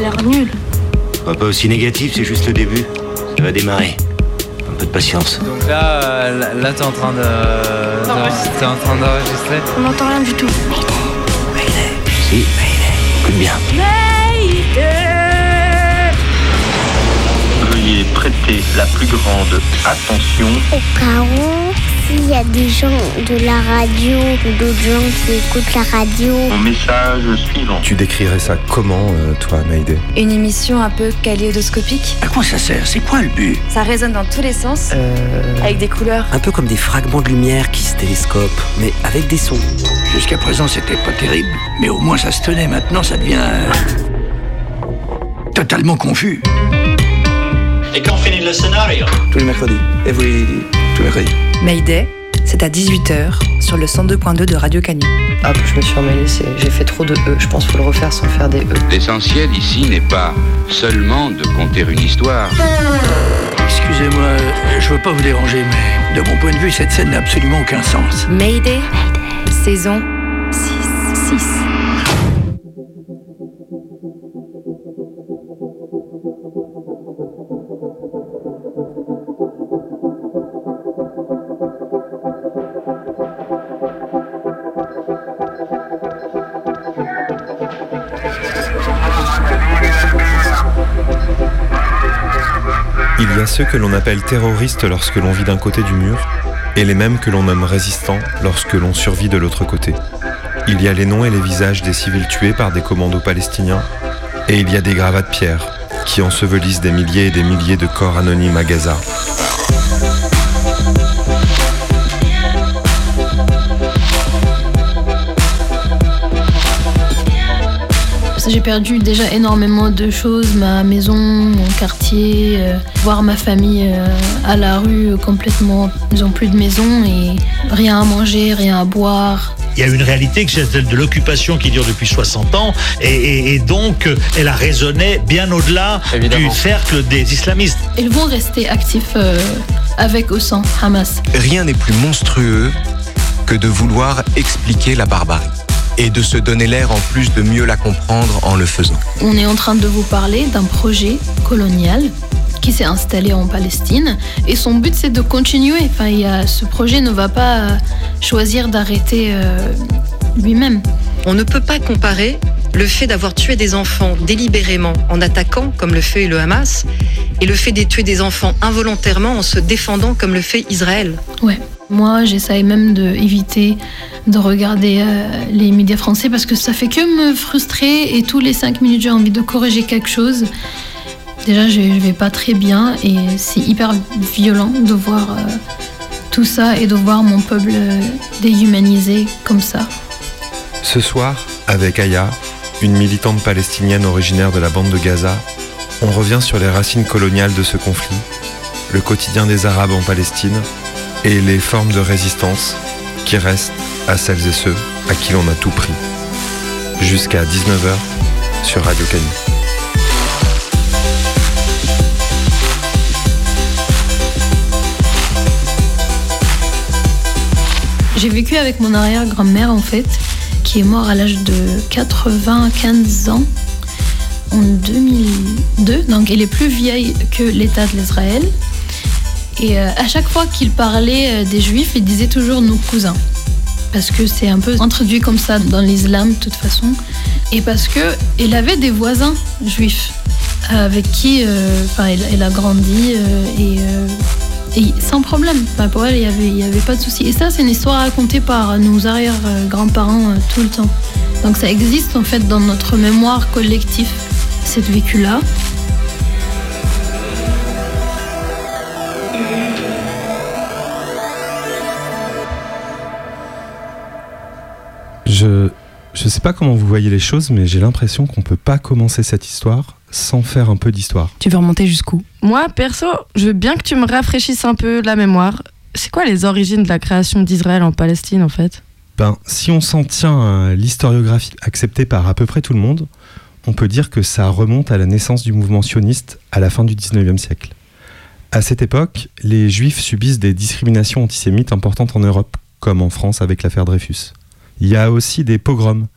l'air nul. Pas, pas aussi négatif, c'est juste le début. Ça va démarrer. Un peu de patience. Donc là, euh, là, là, t'es en train de. T'es en train d'enregistrer. On n'entend rien du tout. Si, écoute bien. Veuillez prêter la plus grande attention. Au cas où, s'il y a des gens de la radio ou d'autres gens qui écoutent la radio, au message suivant. Tu décrirais ça comment, euh, toi, Mayday Une émission un peu kaléidoscopique. À quoi ça sert? C'est quoi le but? Ça résonne dans tous les sens, avec des couleurs. Un peu comme des fragments de lumière qui se télescopent, mais avec des sons. Jusqu'à présent, c'était pas terrible. Mais au moins, ça se tenait. Maintenant, ça devient. euh, totalement confus. Et quand finit le scénario? Tous les mercredis. Every... Mayday, c'est à 18h sur le 102.2 de Radio Canu. Hop, je me suis emmêlée, c'est- j'ai fait trop de E. Je pense qu'il faut le refaire sans faire des E. L'essentiel ici n'est pas seulement de conter une histoire. Excusez-moi, je veux pas vous déranger, mais de mon point de vue, cette scène n'a absolument aucun sens. Mayday, saison 6. 6. Y a ceux que l'on appelle terroristes lorsque l'on vit d'un côté du mur, et les mêmes que l'on nomme résistants lorsque l'on survit de l'autre côté. Il y a les noms et les visages des civils tués par des commandos palestiniens, et il y a des gravats de pierre qui ensevelissent des milliers et des milliers de corps anonymes à Gaza. J'ai perdu déjà énormément de choses, ma maison, mon quartier, euh, voir ma famille euh, à la rue euh, complètement. Ils n'ont plus de maison et rien à manger, rien à boire. Il y a une réalité que c'est celle de l'occupation qui dure depuis 60 ans et, et- et donc elle a résonné bien au-delà du cercle des islamistes. Ils vont rester actifs euh, avec ou sans Hamas. Rien n'est plus monstrueux que de vouloir expliquer la barbarie et de se donner l'air en plus de mieux la comprendre en le faisant. On est en train de vous parler d'un projet colonial qui s'est installé en Palestine et son but c'est de continuer. Enfin, il y a, ce projet ne va pas euh, choisir d'arrêter euh, lui-même. On ne peut pas comparer le fait d'avoir tué des enfants délibérément en attaquant, comme le fait le Hamas, et le fait de tuer des enfants involontairement en se défendant, comme le fait Israël. Ouais. Moi, j'essaye même d'éviter de regarder euh, les médias français parce que ça fait que me frustrer et tous les cinq minutes j'ai envie de corriger quelque chose. Déjà, je, je vais pas très bien et c'est hyper violent de voir euh, tout ça et de voir mon peuple euh, déshumanisé comme ça. Ce soir, avec Aya, une militante palestinienne originaire de la bande de Gaza, on revient sur les racines coloniales de ce conflit, le quotidien des Arabes en Palestine et les formes de résistance qui restent à celles et ceux à qui l'on a tout pris. Jusqu'à 19h sur Radio Canu. J'ai vécu avec mon arrière-grand-mère en fait, qui est morte à l'âge de 95 ans en 2002. Donc elle est plus vieille que l'État de l'Israël. Et euh, à chaque fois qu'il parlait euh, des Juifs, il disait toujours nos cousins. Parce que c'est un peu introduit comme ça dans l'islam de toute façon. Et parce elle avait des voisins juifs avec qui euh, enfin, elle, elle a grandi euh, et euh, sans problème. Enfin, pour elle, il n'y avait, il avait pas de souci. Et ça, c'est une histoire racontée par nos arrière-grands-parents euh, tout le temps. Donc ça existe en fait dans notre mémoire collective, cette vécu-là. Je je sais pas comment vous voyez les choses, mais j'ai l'impression qu'on peut pas commencer cette histoire sans faire un peu d'histoire. Tu veux remonter jusqu'où? Moi, perso, je veux bien que tu me rafraîchisses un peu la mémoire. C'est quoi les origines de la création d'Israël en Palestine, en fait? Ben, si on s'en tient à l'historiographie acceptée par à peu près tout le monde, on peut dire que ça remonte à la naissance du mouvement sioniste à la fin du 19e siècle. À cette époque, les juifs subissent des discriminations antisémites importantes en Europe, comme en France avec l'affaire Dreyfus. Il y a aussi des pogroms,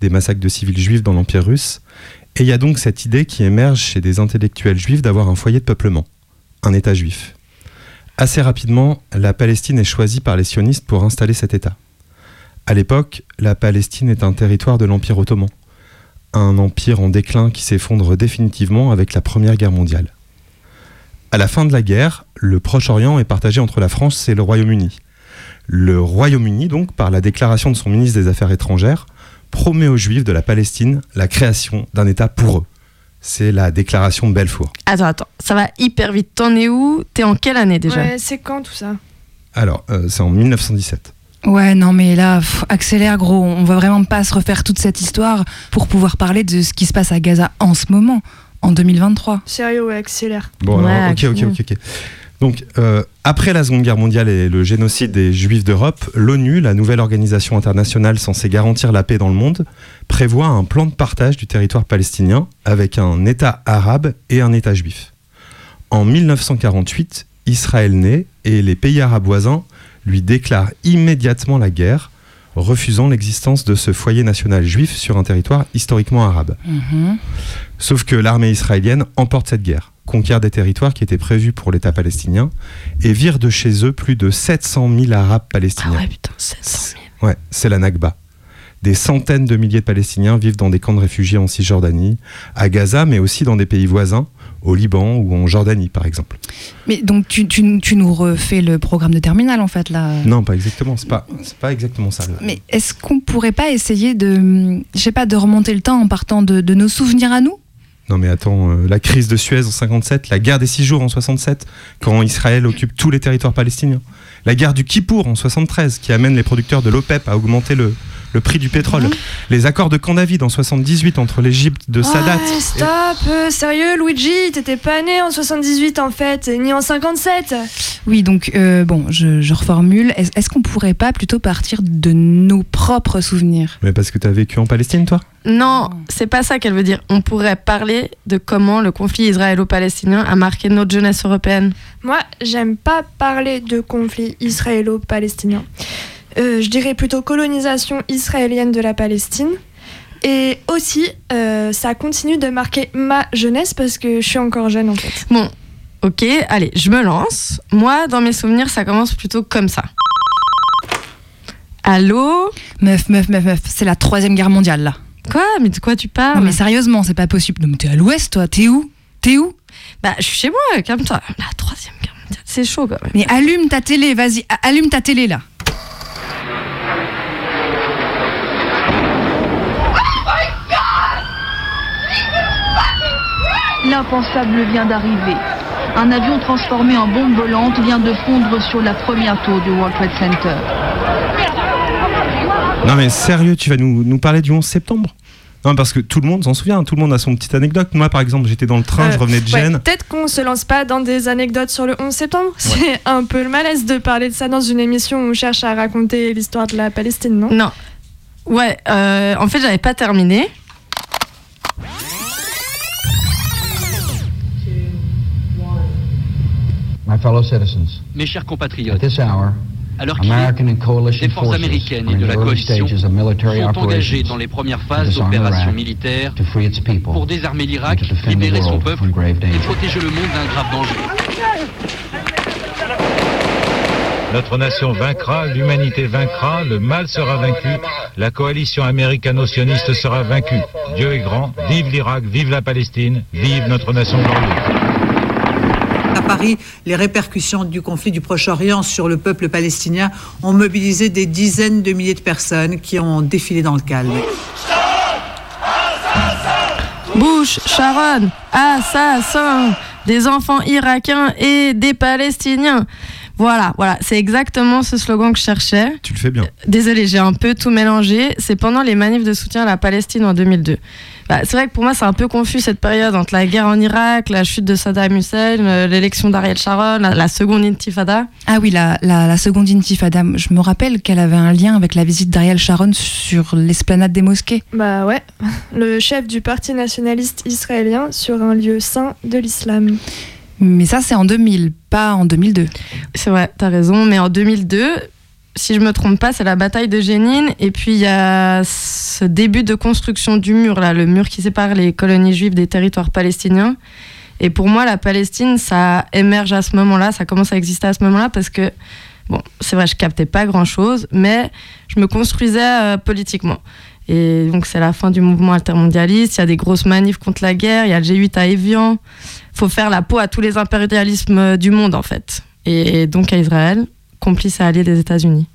des massacres de civils juifs dans l'Empire russe, Et il y a donc cette idée qui émerge chez des intellectuels juifs d'avoir un foyer de peuplement, un État juif. Assez rapidement, la Palestine est choisie par les sionistes pour installer cet État. À l'époque, la Palestine est un territoire de l'Empire ottoman, un empire en déclin qui s'effondre définitivement avec la Première Guerre mondiale. À la fin de la guerre, le Proche-Orient est partagé entre la France et le Royaume-Uni. Le Royaume-Uni, donc, par la déclaration de son ministre des Affaires étrangères, promet aux Juifs de la Palestine la création d'un État pour eux. C'est la déclaration de Belfour. Attends, attends, ça va hyper vite. T'en es où? T'es en quelle année déjà? Ouais, c'est quand tout ça? Alors, euh, c'est en 1917. Ouais, non, mais là, pff, accélère, gros. On va vraiment pas se refaire toute cette histoire pour pouvoir parler de ce qui se passe à Gaza en ce moment, en 2023. Sérieux, ouais, accélère. Bon, Ouais, alors, ok, ok, ok, ok. Donc, euh, après la Seconde Guerre mondiale et le génocide des Juifs d'Europe, l'ONU, la nouvelle organisation internationale censée garantir la paix dans le monde, prévoit un plan de partage du territoire palestinien avec un État arabe et un État juif. En 1948, Israël naît et les pays arabes voisins lui déclarent immédiatement la guerre, refusant l'existence de ce foyer national juif sur un territoire historiquement arabe. Mhm. Sauf que l'armée israélienne emporte cette guerre, conquiert des territoires qui étaient prévus pour l'État palestinien et vire de chez eux plus de 700 000 Arabes palestiniens. Ah ouais, putain, 700 000. Ouais, c'est la Nakba. Des centaines de milliers de Palestiniens vivent dans des camps de réfugiés en Cisjordanie, à Gaza, mais aussi dans des pays voisins, au Liban ou en Jordanie par exemple. Mais donc, tu, tu- tu nous refais le programme de terminal, en fait, là. Non, pas exactement, c'est pas, c'est pas exactement ça. le- Mais est-ce qu'on pourrait pas essayer de, je sais pas, de remonter le temps en partant de, de nos souvenirs à nous? Non mais attends, euh, la crise de Suez en 57, la guerre des six jours en 67, quand Israël occupe tous les territoires palestiniens, la guerre du Kippour en 73, qui amène les producteurs de l'OPEP à augmenter le, le prix du pétrole, les accords de Camp David en 78 entre l'Égypte de Sadat. Ouais, stop euh, Sérieux, Luigi, t'étais pas né en 78 en fait, ni en 57 Oui, donc, euh, bon, je, je reformule. Est- Est-ce qu'on pourrait pas plutôt partir de nos propres souvenirs? Mais parce que t'as vécu en Palestine, toi? Non, c'est pas ça qu'elle veut dire. On pourrait parler de comment le conflit israélo-palestinien a marqué notre jeunesse européenne. Moi, j'aime pas parler de conflit israélo-palestinien. Euh, je dirais plutôt colonisation israélienne de la Palestine. Et aussi, euh, ça continue de marquer ma jeunesse parce que je suis encore jeune en fait. Bon, ok, allez, je me lance. Moi, dans mes souvenirs, ça commence plutôt comme ça. Allô? Meuf, meuf, meuf, meuf, c'est la troisième guerre mondiale, là. Quoi? Mais de quoi tu parles? Non, mais sérieusement, c'est pas possible. Non, mais t'es à l'ouest, toi. T'es où? T'es où? Bah, je suis chez moi, calme-toi. La troisième guerre mondiale, c'est chaud quand même. Mais allume ta télé, vas-y, allume ta télé, là. L'impensable vient d'arriver. Un avion transformé en bombe volante vient de fondre sur la première tour du World Trade Center. Non mais sérieux, tu vas nous, nous parler du 11 septembre? Non, parce que tout le monde s'en souvient, tout le monde a son petite anecdote. Moi, par exemple, j'étais dans le train, je Euh, revenais de ouais, Gênes. Peut-être qu'on se lance pas dans des anecdotes sur le 11 septembre. C'est un peu le malaise de parler de ça dans une émission où on cherche à raconter l'histoire de la Palestine, non? Non. Ouais, euh, en fait, j'avais pas terminé. My fellow citizens, Mes chers at compatriotes, this hour, alors coalition les forces américaines are et in de the la early coalition stages of military sont engagées operations dans les premières phases d'opérations Iraq, militaires to free its people, pour désarmer l'Irak, libérer son peuple et danger. protéger le monde d'un grave danger. Notre nation vaincra, l'humanité vaincra, le mal sera vaincu, la coalition américano-sioniste sera vaincue. Dieu est grand, vive l'Irak, vive la Palestine, vive notre nation glorieuse. Paris, les répercussions du conflit du Proche-Orient sur le peuple palestinien ont mobilisé des dizaines de milliers de personnes qui ont défilé dans le calme. Bush, Sharon, assassin des enfants irakiens et des Palestiniens. Voilà, voilà, c'est exactement ce slogan que je cherchais. Tu le fais bien. Désolée, j'ai un peu tout mélangé. C'est pendant les manifs de soutien à la Palestine en 2002. Bah, c'est vrai que pour moi, c'est un peu confus cette période entre la guerre en Irak, la chute de Saddam Hussein, euh, l'élection d'Ariel Sharon, la, la seconde intifada. Ah oui, la, la, la seconde intifada. Je me rappelle qu'elle avait un lien avec la visite d'Ariel Sharon sur l'esplanade des mosquées. Bah ouais, le chef du parti nationaliste israélien sur un lieu saint de l'islam. Mais ça, c'est en 2000, pas en 2002. C'est vrai, t'as raison. Mais en 2002, si je me trompe pas, c'est la bataille de Jénine. Et puis il y a ce début de construction du mur, là, le mur qui sépare les colonies juives des territoires palestiniens. Et pour moi, la Palestine, ça émerge à ce moment-là, ça commence à exister à ce moment-là parce que, bon, c'est vrai, je captais pas grand-chose, mais je me construisais euh, politiquement. Et donc, c'est la fin du mouvement altermondialiste. Il y a des grosses manifs contre la guerre. Il y a le G8 à Evian. faut faire la peau à tous les impérialismes du monde, en fait. Et donc à Israël, complice et allié des États-Unis.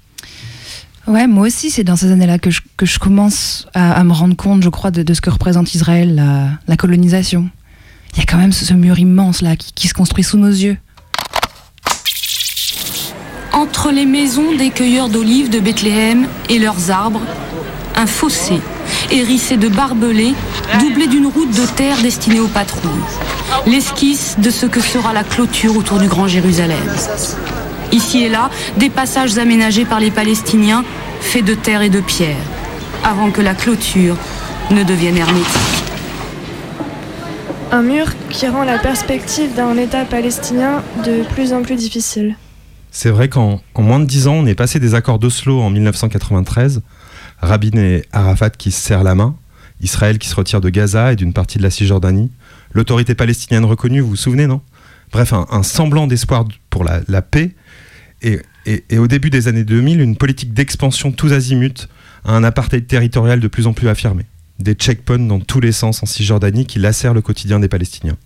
Ouais, moi aussi, c'est dans ces années-là que je, que je commence à, à me rendre compte, je crois, de, de ce que représente Israël, la, la colonisation. Il y a quand même ce, ce mur immense là qui, qui se construit sous nos yeux. Entre les maisons des cueilleurs d'olives de Bethléem et leurs arbres, un fossé hérissé de barbelés, doublé d'une route de terre destinée aux patrouilles. L'esquisse de ce que sera la clôture autour du Grand Jérusalem. Ici et là, des passages aménagés par les Palestiniens, faits de terre et de pierre, avant que la clôture ne devienne hermétique. Un mur qui rend la perspective d'un État palestinien de plus en plus difficile. C'est vrai qu'en en moins de dix ans, on est passé des accords d'Oslo en 1993, Rabin et Arafat qui se serrent la main, Israël qui se retire de Gaza et d'une partie de la Cisjordanie, l'autorité palestinienne reconnue, vous vous souvenez, non? Bref, un, un semblant d'espoir pour la, la paix. Et, et, et, au début des années 2000, une politique d'expansion tous azimuts, un apartheid territorial de plus en plus affirmé. Des checkpoints dans tous les sens en Cisjordanie qui lacèrent le quotidien des Palestiniens.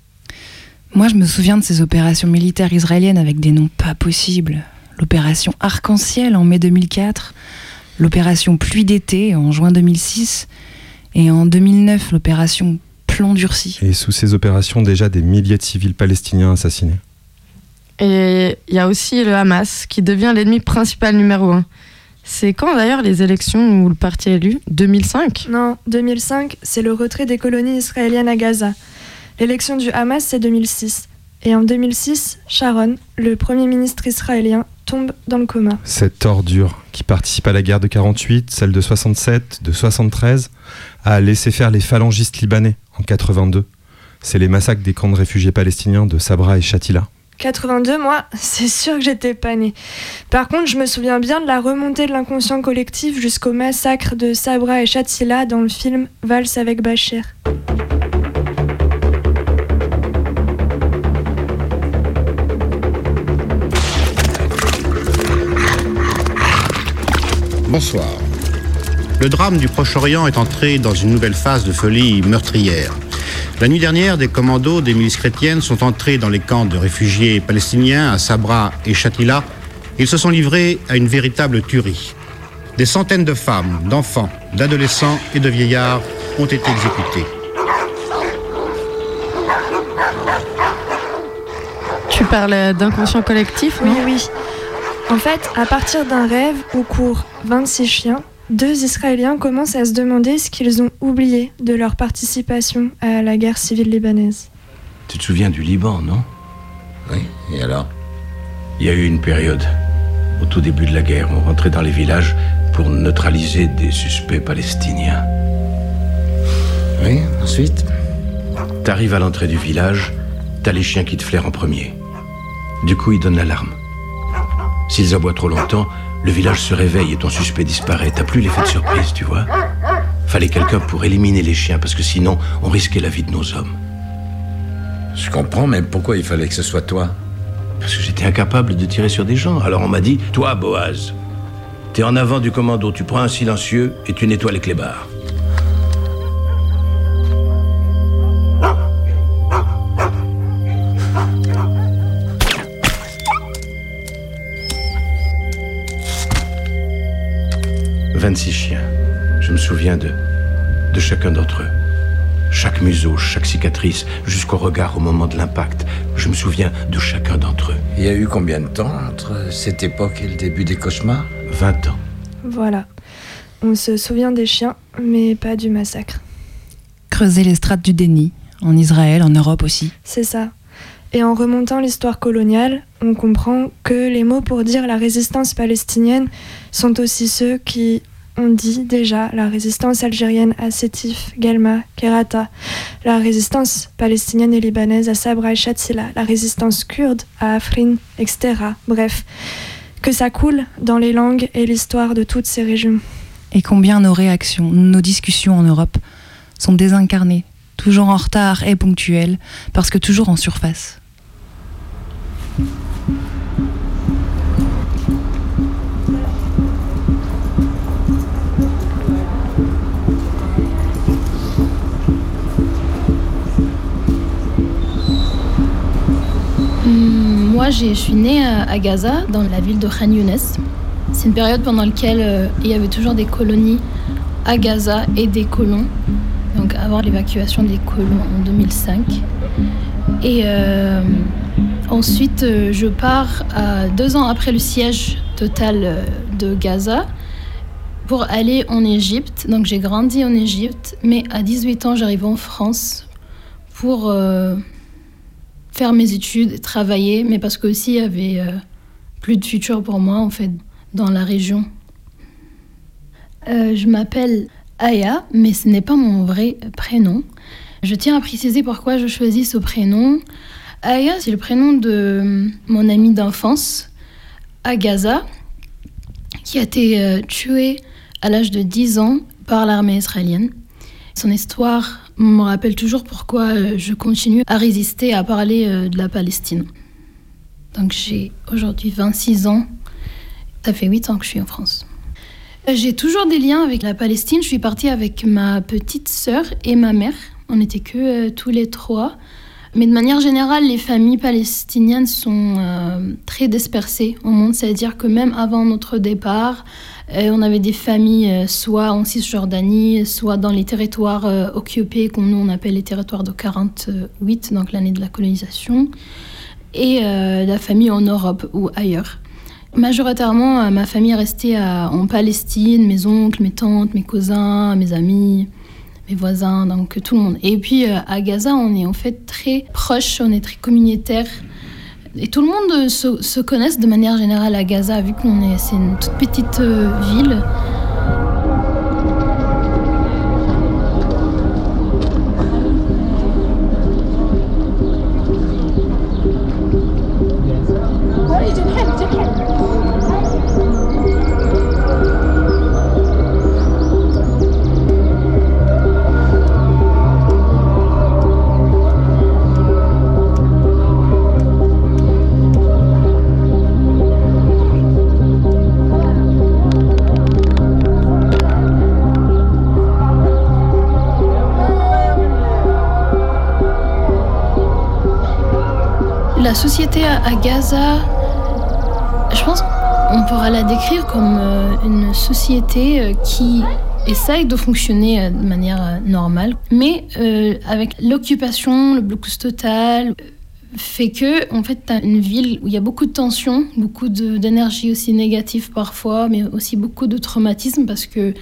Moi, je me souviens de ces opérations militaires israéliennes avec des noms pas possibles. L'opération Arc-en-Ciel en mai 2004, l'opération Pluie d'été en juin 2006, et en 2009, l'opération Plomb durci. Et sous ces opérations, déjà des milliers de civils palestiniens assassinés. Et il y a aussi le Hamas qui devient l'ennemi principal numéro un. C'est quand d'ailleurs les élections où le parti est élu? 2005 Non, 2005, c'est le retrait des colonies israéliennes à Gaza. L'élection du Hamas, c'est 2006. Et en 2006, Sharon, le premier ministre israélien, tombe dans le coma. Cette ordure qui participe à la guerre de 48, celle de 67, de 73, a laissé faire les phalangistes libanais en 82. C'est les massacres des camps de réfugiés palestiniens de Sabra et Shatila. 82, moi, c'est sûr que j'étais pas née. Par contre, je me souviens bien de la remontée de l'inconscient collectif jusqu'au massacre de Sabra et Shatila dans le film Valse avec Bachir. Bonsoir. Le drame du Proche-Orient est entré dans une nouvelle phase de folie meurtrière. La nuit dernière, des commandos des milices chrétiennes sont entrés dans les camps de réfugiés palestiniens à Sabra et Shatila. Ils se sont livrés à une véritable tuerie. Des centaines de femmes, d'enfants, d'adolescents et de vieillards ont été exécutés. Tu parles d'inconscient collectif Oui, oui. En fait, à partir d'un rêve où courent 26 chiens, deux Israéliens commencent à se demander ce qu'ils ont oublié de leur participation à la guerre civile libanaise. Tu te souviens du Liban, non? Oui, et alors? Il y a eu une période, au tout début de la guerre, on rentrait dans les villages pour neutraliser des suspects palestiniens. Oui, ensuite? T'arrives à l'entrée du village, t'as les chiens qui te flairent en premier. Du coup, ils donnent l'alarme. S'ils aboient trop longtemps, le village se réveille et ton suspect disparaît. T'as plus l'effet de surprise, tu vois Fallait quelqu'un pour éliminer les chiens, parce que sinon, on risquait la vie de nos hommes. Je comprends, mais pourquoi il fallait que ce soit toi? Parce que j'étais incapable de tirer sur des gens. Alors on m'a dit, toi, Boaz, t'es en avant du commando, tu prends un silencieux et tu nettoies les clébards. « 26 chiens. Je me souviens de, de chacun d'entre eux. Chaque museau, chaque cicatrice, jusqu'au regard au moment de l'impact. Je me souviens de chacun d'entre eux. Il y a eu combien de temps entre cette époque et le début des cauchemars? 20 ans. Voilà. On se souvient des chiens, mais pas du massacre. Creuser les strates du déni, en Israël, en Europe aussi. C'est ça. Et en remontant l'histoire coloniale, on comprend que les mots pour dire la résistance palestinienne sont aussi ceux qui ont dit déjà la résistance algérienne à Sétif, Guelma, Kerata, la résistance palestinienne et libanaise à Sabra et Shatila, la résistance kurde à Afrin, etc. Bref, que ça coule dans les langues et l'histoire de toutes ces régions. Et combien nos réactions, nos discussions en Europe sont désincarnées, toujours en retard et ponctuelles, parce que toujours en surface. Moi, je suis née à, à Gaza, dans la ville de Khan Younes. C'est une période pendant laquelle euh, il y avait toujours des colonies à Gaza et des colons. Donc avant l'évacuation des colons en 2005. Et euh, ensuite, euh, je pars euh, deux ans après le siège total euh, de Gaza pour aller en Égypte. Donc j'ai grandi en Égypte, mais à 18 ans, j'arrive en France pour euh, faire mes études, travailler, mais parce qu'aussi il y avait euh, plus de futur pour moi en fait dans la région. Euh, je m'appelle Aya, mais ce n'est pas mon vrai prénom. Je tiens à préciser pourquoi je choisis ce prénom. Aya, c'est le prénom de mon ami d'enfance à Gaza, qui a été euh, tué à l'âge de 10 ans par l'armée israélienne. Son histoire me rappelle toujours pourquoi euh, je continue à résister à parler euh, de la Palestine. Donc j'ai aujourd'hui 26 ans. Ça fait 8 ans que je suis en France. Euh, J'ai toujours des liens avec la Palestine. Je suis partie avec ma petite sœur et ma mère. On n'était que tous les trois. Mais de manière générale, les familles palestiniennes sont euh, très dispersées au monde. C'est-à-dire que même avant notre départ, euh, on avait des familles euh, soit en Cisjordanie, soit dans les territoires occupés, qu'on nous on appelle les territoires de 48, donc l'année de la colonisation, et la famille en Europe ou ailleurs. Majoritairement, ma famille est restée en Palestine, mes oncles, mes tantes, mes cousins, mes amis, mes voisins, donc tout le monde. Et puis euh, à Gaza, on est en fait très proche, on est très communautaire. Et tout le monde se, se connaît de manière générale à Gaza, vu qu'on est, c'est une toute petite euh, ville. À, à Gaza, je pense qu'on pourra la décrire comme euh, une société euh, qui essaye de fonctionner euh, de manière normale, mais avec l'occupation, le blocus total, fait que en fait tu as une ville où il y a beaucoup de tensions, beaucoup d'énergie aussi négative parfois, mais aussi beaucoup de traumatisme parce que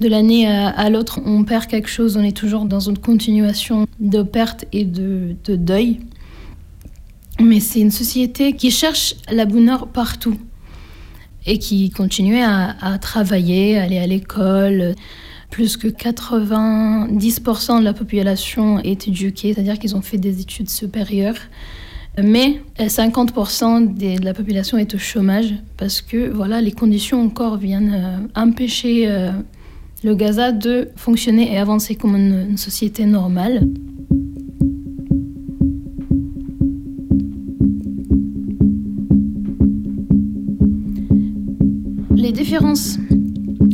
de l'année à, l'autre, on perd quelque chose, on est toujours dans une continuation de perte et de deuil. Mais c'est une société qui cherche la bonheur partout et qui continue à, travailler, à aller à l'école. Plus que 90% de la population est éduquée, c'est-à-dire qu'ils ont fait des études supérieures. Mais euh, 50% des- de la population est au chômage parce que voilà, les conditions encore viennent euh, empêcher euh, le Gaza de fonctionner et avancer comme une société normale. Les différences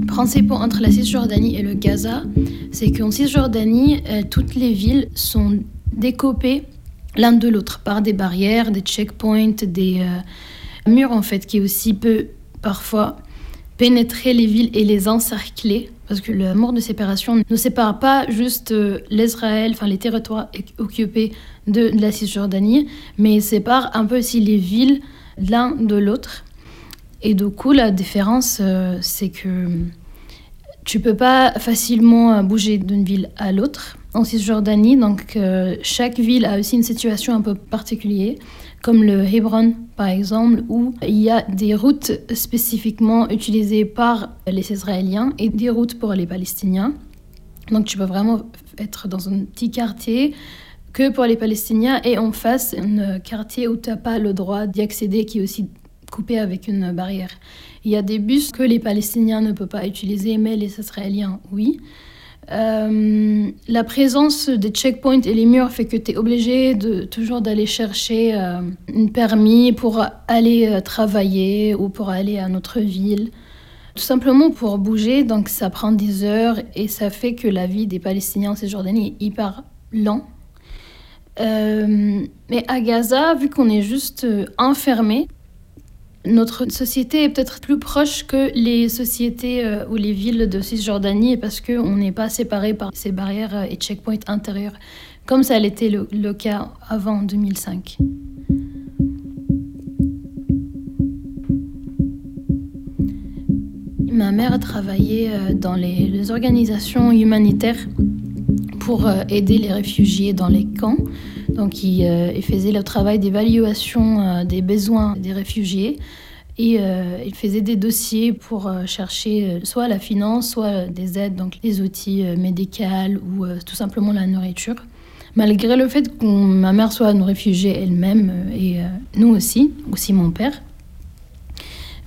principales entre la Cisjordanie et le Gaza, c'est qu'en Cisjordanie, euh, toutes les villes sont découpées l'un de l'autre par des barrières, des checkpoints, des euh, murs en fait qui aussi peut parfois pénétrer les villes et les encercler parce que le mur de séparation ne sépare pas juste euh, l'Israël, enfin les territoires occupés de, la Cisjordanie, mais sépare un peu aussi les villes l'un de l'autre. Et du coup, la différence, euh, c'est que tu peux pas facilement euh, bouger d'une ville à l'autre en Cisjordanie. Donc, euh, chaque ville a aussi une situation un peu particulière, comme le Hebron, par exemple, où il y a des routes spécifiquement utilisées par les Israéliens et des routes pour les Palestiniens. Donc, tu peux vraiment être dans un petit quartier que pour les Palestiniens et en face, un quartier où tu n'as pas le droit d'y accéder, qui est aussi coupé avec une barrière. Il y a des bus que les Palestiniens ne peuvent pas utiliser, mais les Israéliens, oui. Euh, la présence des checkpoints et les murs fait que tu es obligé de toujours d'aller chercher euh, un permis pour aller euh, travailler ou pour aller à notre ville. Tout simplement pour bouger, donc ça prend des heures et ça fait que la vie des Palestiniens en Cisjordanie est hyper lent. mais à Gaza, vu qu'on est juste enfermé, notre société est peut-être plus proche que les sociétés euh, ou les villes de Cisjordanie parce qu'on n'est pas séparé par ces barrières euh, et checkpoints intérieurs, comme ça l'était le, cas avant 2005. Ma mère travaillait euh, dans les organisations humanitaires pour aider les réfugiés dans les camps. Donc, il, euh, il faisait le travail d'évaluation euh, des besoins des réfugiés. Et euh, il faisait des dossiers pour euh, chercher euh, soit la finance, soit des aides, donc les outils euh, médicaux ou euh, tout simplement la nourriture. Malgré le fait que ma mère soit une réfugiée elle-même euh, et euh, nous aussi, aussi mon père.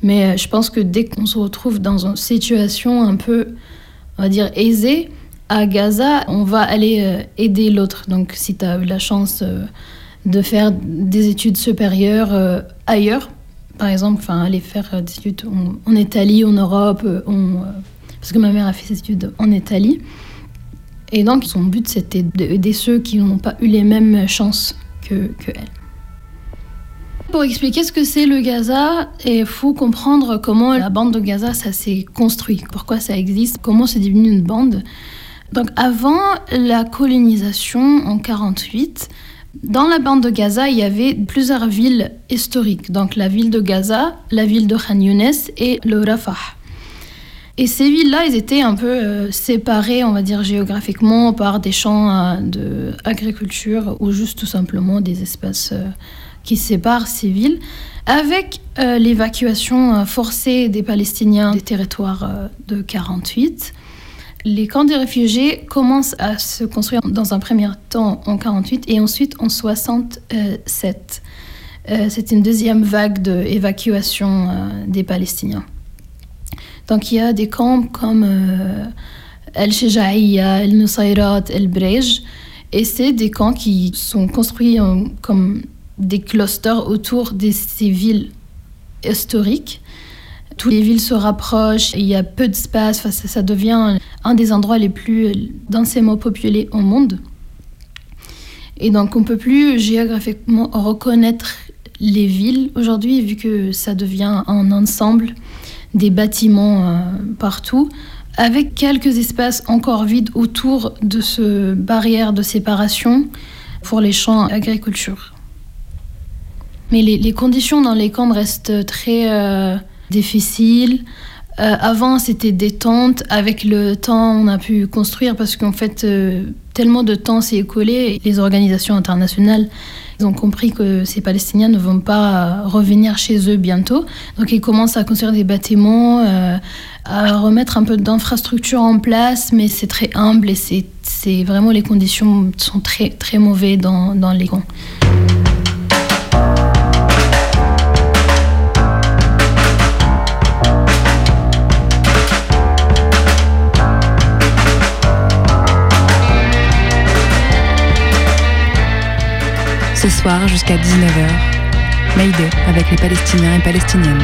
Mais euh, je pense que dès qu'on se retrouve dans une situation un peu, on va dire, aisée, à Gaza, on va aller euh, aider l'autre. Donc si tu as eu la chance euh, de faire des études supérieures euh, ailleurs, par exemple, enfin, aller faire des études en, Italie, en Europe, parce que ma mère a fait ses études en Italie. Et donc, son but, c'était d'aider ceux qui n'ont pas eu les mêmes chances que, que elle. Pour expliquer ce que c'est le Gaza, il faut comprendre comment la bande de Gaza, ça s'est construit, pourquoi ça existe, comment c'est devenu une bande. Donc avant la colonisation en 48, dans la bande de Gaza, il y avait plusieurs villes historiques. Donc la ville de Gaza, la ville de Khan Younes et le Rafah. Et ces villes-là, ils étaient un peu euh, séparées, on va dire géographiquement, par des champs euh, d'agriculture ou juste tout simplement des espaces euh, qui séparent ces villes, avec euh, l'évacuation forcée des Palestiniens des territoires de 48. Les camps des réfugiés commencent à se construire dans un premier temps en 48 et ensuite en 67. Euh, C'est une deuxième vague d'évacuation euh, des Palestiniens. Donc il y a des camps comme euh, El Shejaïa, El Nusayrat, El Brej, et c'est des camps qui sont construits comme des clusters autour de ces villes historiques. Toutes les villes se rapprochent, il y a peu d'espace, ça, devient un des endroits les plus densément populés au monde. Et donc on peut plus géographiquement reconnaître les villes aujourd'hui, vu que ça devient un ensemble des bâtiments euh, partout, avec quelques espaces encore vides autour de ce barrière de séparation pour les champs agriculture. Mais les, les conditions dans les camps restent très euh, difficiles. Euh, avant, c'était des tentes. Avec le temps, on a pu construire parce qu'en fait, euh, tellement de temps s'est écoulé. Les organisations internationales ils ont compris que ces Palestiniens ne vont pas revenir chez eux bientôt. Donc, ils commencent à construire des bâtiments, euh, à remettre un peu d'infrastructure en place, mais c'est très humble et c'est vraiment les conditions sont très, très mauvaises dans, dans les camps. Jusqu'à 19h, Mayday avec les Palestiniens et Palestiniennes.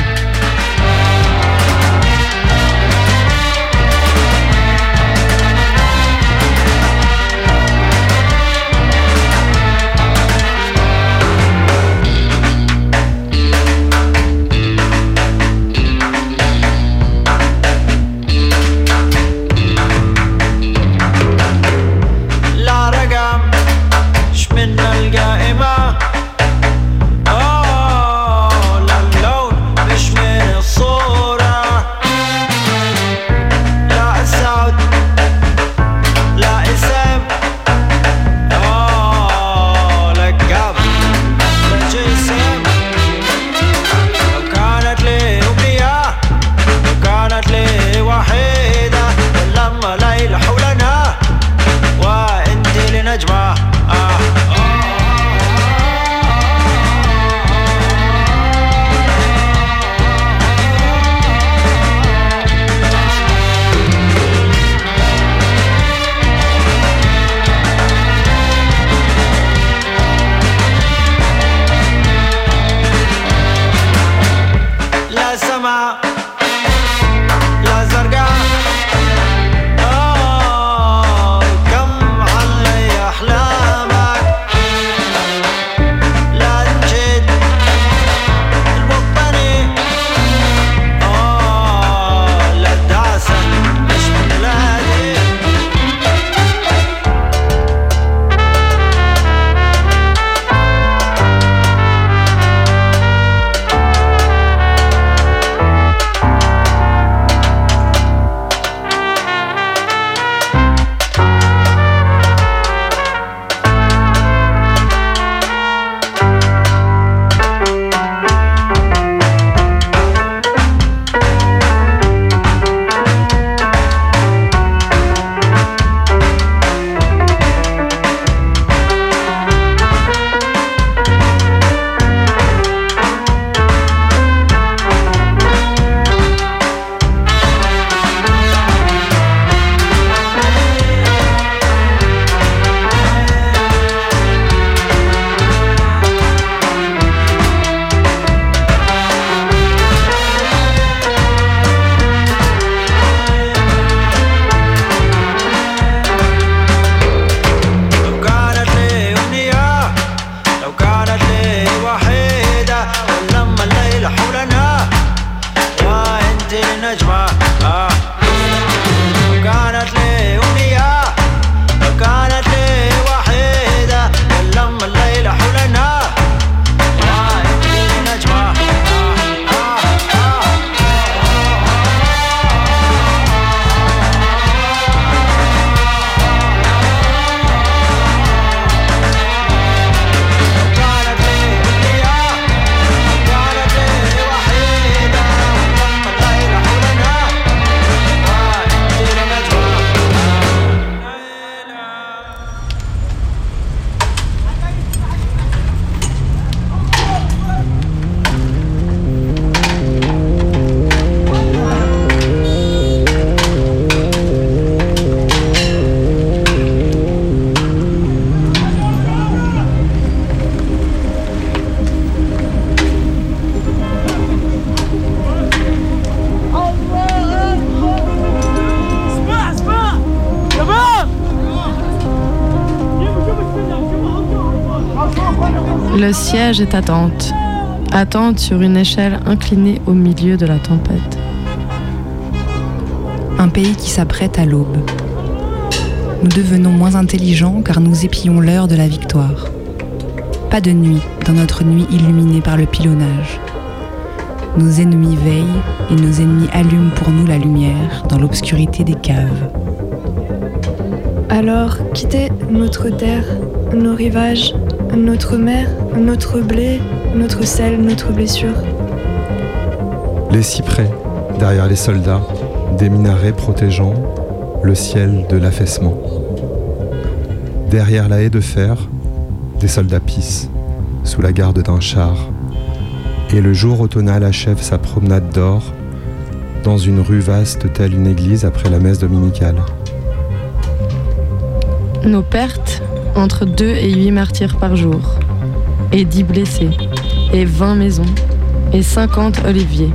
Le siège est attente. Attente sur une échelle inclinée au milieu de la tempête. Un pays qui s'apprête à l'aube. Nous devenons moins intelligents car nous épions l'heure de la victoire. Pas de nuit dans notre nuit illuminée par le pilonnage. Nos ennemis veillent et nos ennemis allument pour nous la lumière dans l'obscurité des caves. Alors, quittez notre terre, nos rivages, notre mer, notre blé, notre sel, notre blessure. Les cyprès, derrière les soldats, des minarets protégeant le ciel de l'affaissement. Derrière la haie de fer, des soldats pissent, sous la garde d'un char. Et le jour automnal achève sa promenade d'or dans une rue vaste telle une église après la messe dominicale. Nos pertes, entre 2 et 8 martyrs par jour, et 10 blessés, et 20 maisons, et 50 oliviers.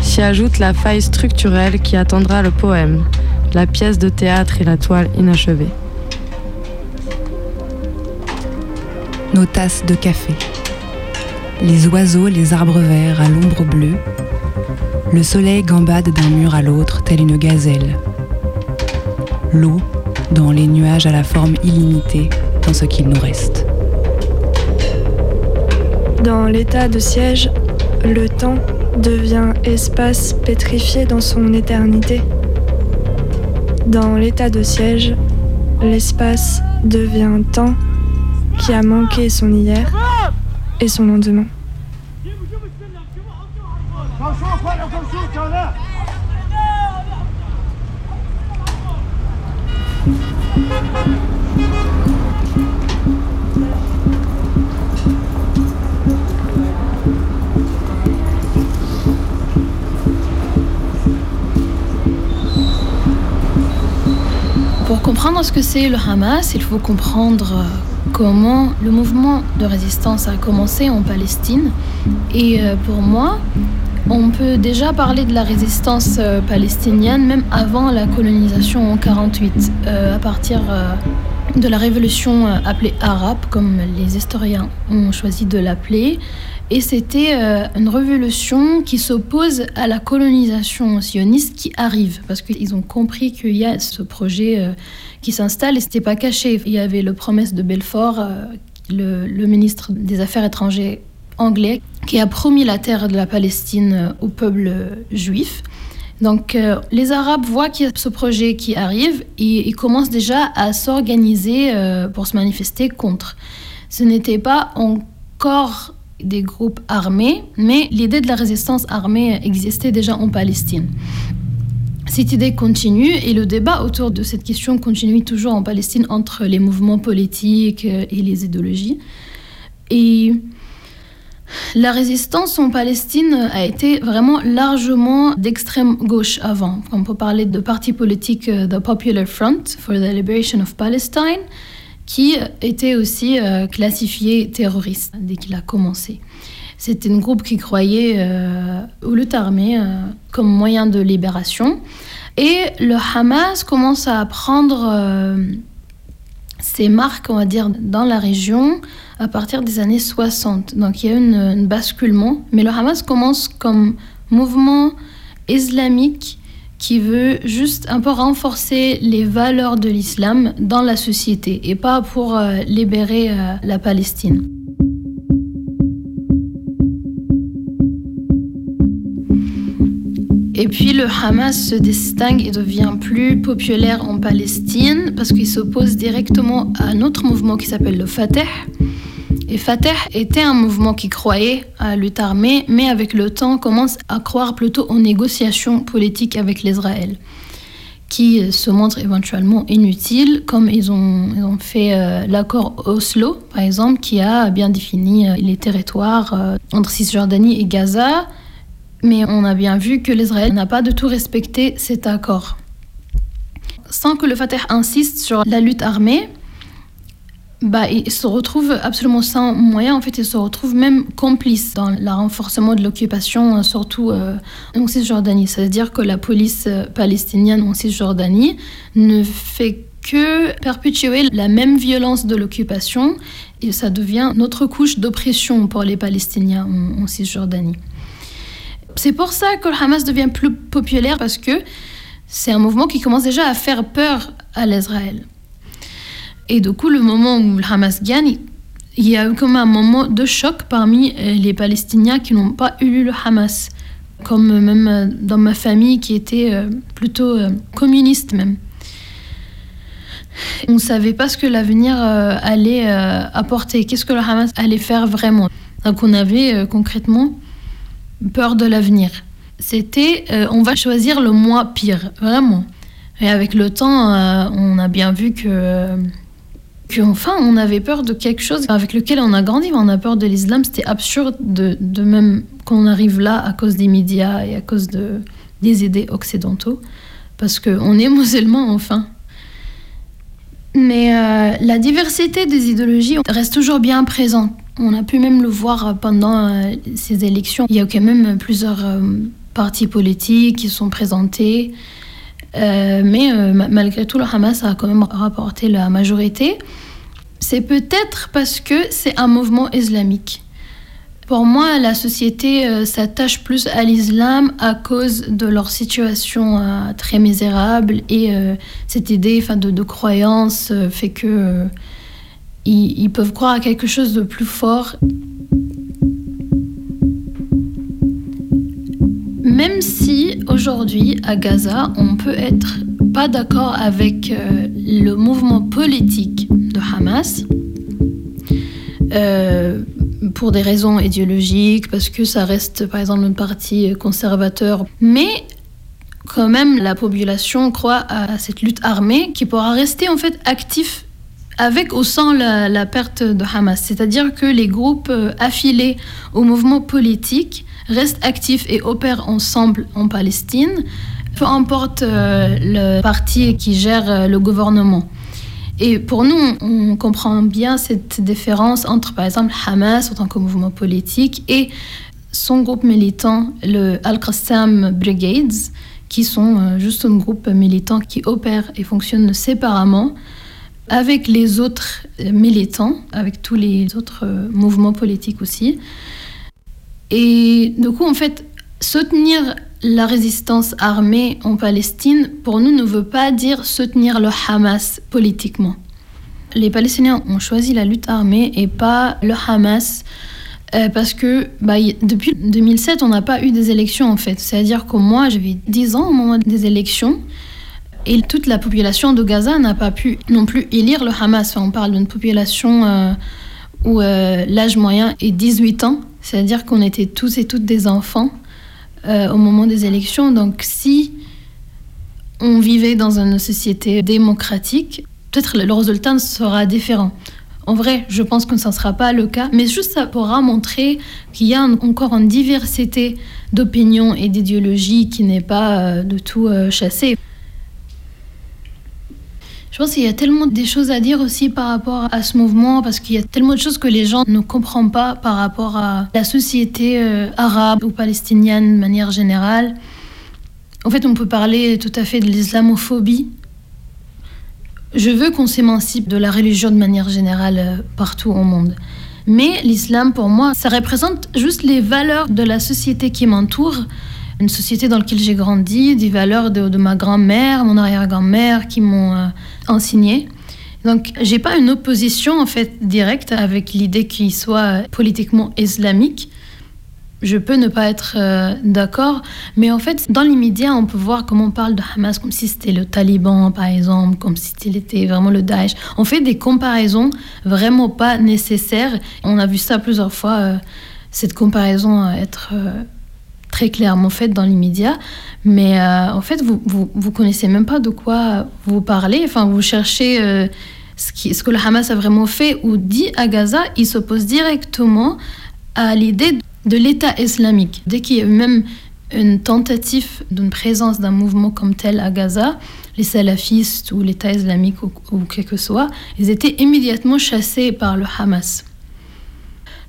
S'y ajoute la faille structurelle qui attendra le poème, la pièce de théâtre et la toile inachevée. Nos tasses de café. Les oiseaux, les arbres verts à l'ombre bleue. Le soleil gambade d'un mur à l'autre tel une gazelle. L'eau dans les nuages à la forme illimitée dans ce qu'il nous reste. Dans l'état de siège, le temps devient espace pétrifié dans son éternité. Dans l'état de siège, l'espace devient temps qui a manqué son hier et son lendemain. Que c'est le Hamas, il faut comprendre euh, comment le mouvement de résistance a commencé en Palestine. Et euh, pour moi, on peut déjà parler de la résistance euh, palestinienne même avant la colonisation en 48, à partir de la révolution appelée arabe, comme les historiens ont choisi de l'appeler. Et c'était une révolution qui s'oppose à la colonisation sioniste qui arrive, parce qu'ils ont compris qu'il y a ce projet qui s'installe et c'était pas caché. Il y avait le promesse de Belfort, le, le ministre des Affaires étrangères anglais, qui a promis la terre de la Palestine au peuple juif. Donc euh, les Arabes voient qu'il y a ce projet qui arrive et ils commencent déjà à s'organiser euh, pour se manifester contre. Ce n'était pas encore des groupes armés, mais l'idée de la résistance armée existait déjà en Palestine. Cette idée continue et le débat autour de cette question continue toujours en Palestine entre les mouvements politiques et les idéologies. Et la résistance en Palestine a été vraiment largement d'extrême gauche avant. On peut parler de parti politique euh, The Popular Front for the Liberation of Palestine, qui était aussi euh, classifié terroriste dès qu'il a commencé. C'était un groupe qui croyait euh, au lutte armée euh, comme moyen de libération. Et le Hamas commence à prendre euh, ses marques, on va dire, dans la région à partir des années 60. Donc il y a une, un basculement. Mais le Hamas commence comme mouvement islamique qui veut juste un peu renforcer les valeurs de l'islam dans la société et pas pour euh, libérer euh, la Palestine. Et puis le Hamas se distingue et devient plus populaire en Palestine parce qu'il s'oppose directement à un autre mouvement qui s'appelle le Fatah. Et Fatah était un mouvement qui croyait à la lutte armée, mais avec le temps commence à croire plutôt aux négociations politiques avec l'Israël, qui se montrent éventuellement inutiles, comme ils ont, fait euh, l'accord Oslo, par exemple, qui a bien défini euh, les territoires euh, entre Cisjordanie et Gaza, mais on a bien vu que l'Israël n'a pas du tout respecté cet accord. Sans que le Fatah insiste sur la lutte armée, bah, il se retrouve absolument sans moyen. En fait, il se retrouve même complice dans le renforcement de l'occupation, surtout euh, en Cisjordanie. C'est-à-dire que la police palestinienne en Cisjordanie ne fait que perpétuer la même violence de l'occupation et ça devient notre couche d'oppression pour les Palestiniens en, en Cisjordanie. C'est pour ça que le Hamas devient plus populaire parce que c'est un mouvement qui commence déjà à faire peur à l'Israël. Et du coup, le moment où le Hamas gagne, il y a eu comme un moment de choc parmi euh, les Palestiniens qui n'ont pas eu le Hamas, comme même euh, dans ma famille qui était euh, plutôt communiste même. On ne savait pas ce que l'avenir allait apporter, qu'est-ce que le Hamas allait faire vraiment? Donc on avait concrètement peur de l'avenir. C'était on va choisir le moins pire, vraiment. Et avec le temps, on a bien vu que enfin on avait peur de quelque chose avec lequel on a grandi, on a peur de l'islam. C'était absurde de, même qu'on arrive là à cause des médias et à cause de, des idées occidentaux, parce qu'on est musulman enfin. Mais euh, la diversité des idéologies reste toujours bien présente. On a pu même le voir pendant euh, ces élections. Il y a quand même plusieurs euh, partis politiques qui sont présentés. Euh, mais euh, malgré tout, le Hamas a quand même rapporté la majorité. C'est peut-être parce que c'est un mouvement islamique. Pour moi, la société euh, s'attache plus à l'islam à cause de leur situation très misérable et cette idée de, de croyance fait que ils, ils peuvent croire à quelque chose de plus fort Même si aujourd'hui à Gaza, on peut être pas d'accord avec euh, le mouvement politique de Hamas, euh, pour des raisons idéologiques, parce que ça reste par exemple un parti conservateur, mais quand même la population croit à cette lutte armée qui pourra rester en fait actif avec ou sans la, la perte de Hamas. C'est-à-dire que les groupes euh, affiliés au mouvement politique restent actifs et opèrent ensemble en Palestine, peu importe euh, le parti qui gère euh, le gouvernement. Et pour nous, on comprend bien cette différence entre, par exemple, Hamas en tant que mouvement politique et son groupe militant, le Al-Qassam Brigades, qui sont euh, juste un groupe militant qui opère et fonctionne séparément avec les autres militants, avec tous les autres mouvements politiques aussi. Et du coup, en fait, soutenir la résistance armée en Palestine, pour nous, ne veut pas dire soutenir le Hamas politiquement. Les Palestiniens ont choisi la lutte armée et pas le Hamas. Euh, parce que bah, depuis 2007, on n'a pas eu des élections en fait. C'est-à-dire que moi, j'avais 10 ans au moment des élections et toute la population de Gaza n'a pas pu non plus élire le Hamas. On parle d'une population euh, où euh, l'âge moyen est 18 ans. C'est-à-dire qu'on était tous et toutes des enfants euh, au moment des élections. Donc si on vivait dans une société démocratique, peut-être le résultat sera différent. En vrai, je pense que ce ne sera pas le cas, mais juste ça pourra montrer qu'il y a encore une diversité d'opinions et d'idéologies qui n'est pas euh, de tout euh, chassée. Je pense qu'il y a tellement des choses à dire aussi par rapport à ce mouvement, parce qu'il y a tellement de choses que les gens ne comprennent pas par rapport à la société euh, arabe ou palestinienne de manière générale. En fait, on peut parler tout à fait de l'islamophobie. Je veux qu'on s'émancipe de la religion de manière générale euh, partout au monde. Mais l'islam, pour moi, ça représente juste les valeurs de la société qui m'entoure une société dans laquelle j'ai grandi, des valeurs de, ma grand-mère, mon arrière-grand-mère qui m'ont euh, enseigné. Donc, j'ai pas une opposition en fait directe avec l'idée qu'il soit politiquement islamique. Je peux ne pas être euh, d'accord, mais en fait, dans l'immédiat, on peut voir comment on parle de Hamas comme si c'était le Taliban, par exemple, comme si c'était vraiment le Daesh. On fait des comparaisons vraiment pas nécessaires. On a vu ça plusieurs fois, euh, cette comparaison être euh, très clairement faite dans l'immédiat. Mais euh, en fait, vous, vous, vous connaissez même pas de quoi vous parlez. Enfin, vous cherchez euh, ce que le Hamas a vraiment fait ou dit à Gaza. Il s'oppose directement à l'idée de l'État islamique. Dès qu'il y a eu même une tentative d'une présence d'un mouvement comme tel à Gaza, les salafistes ou l'État islamique ou, ou quel que soit, ils étaient immédiatement chassés par le Hamas.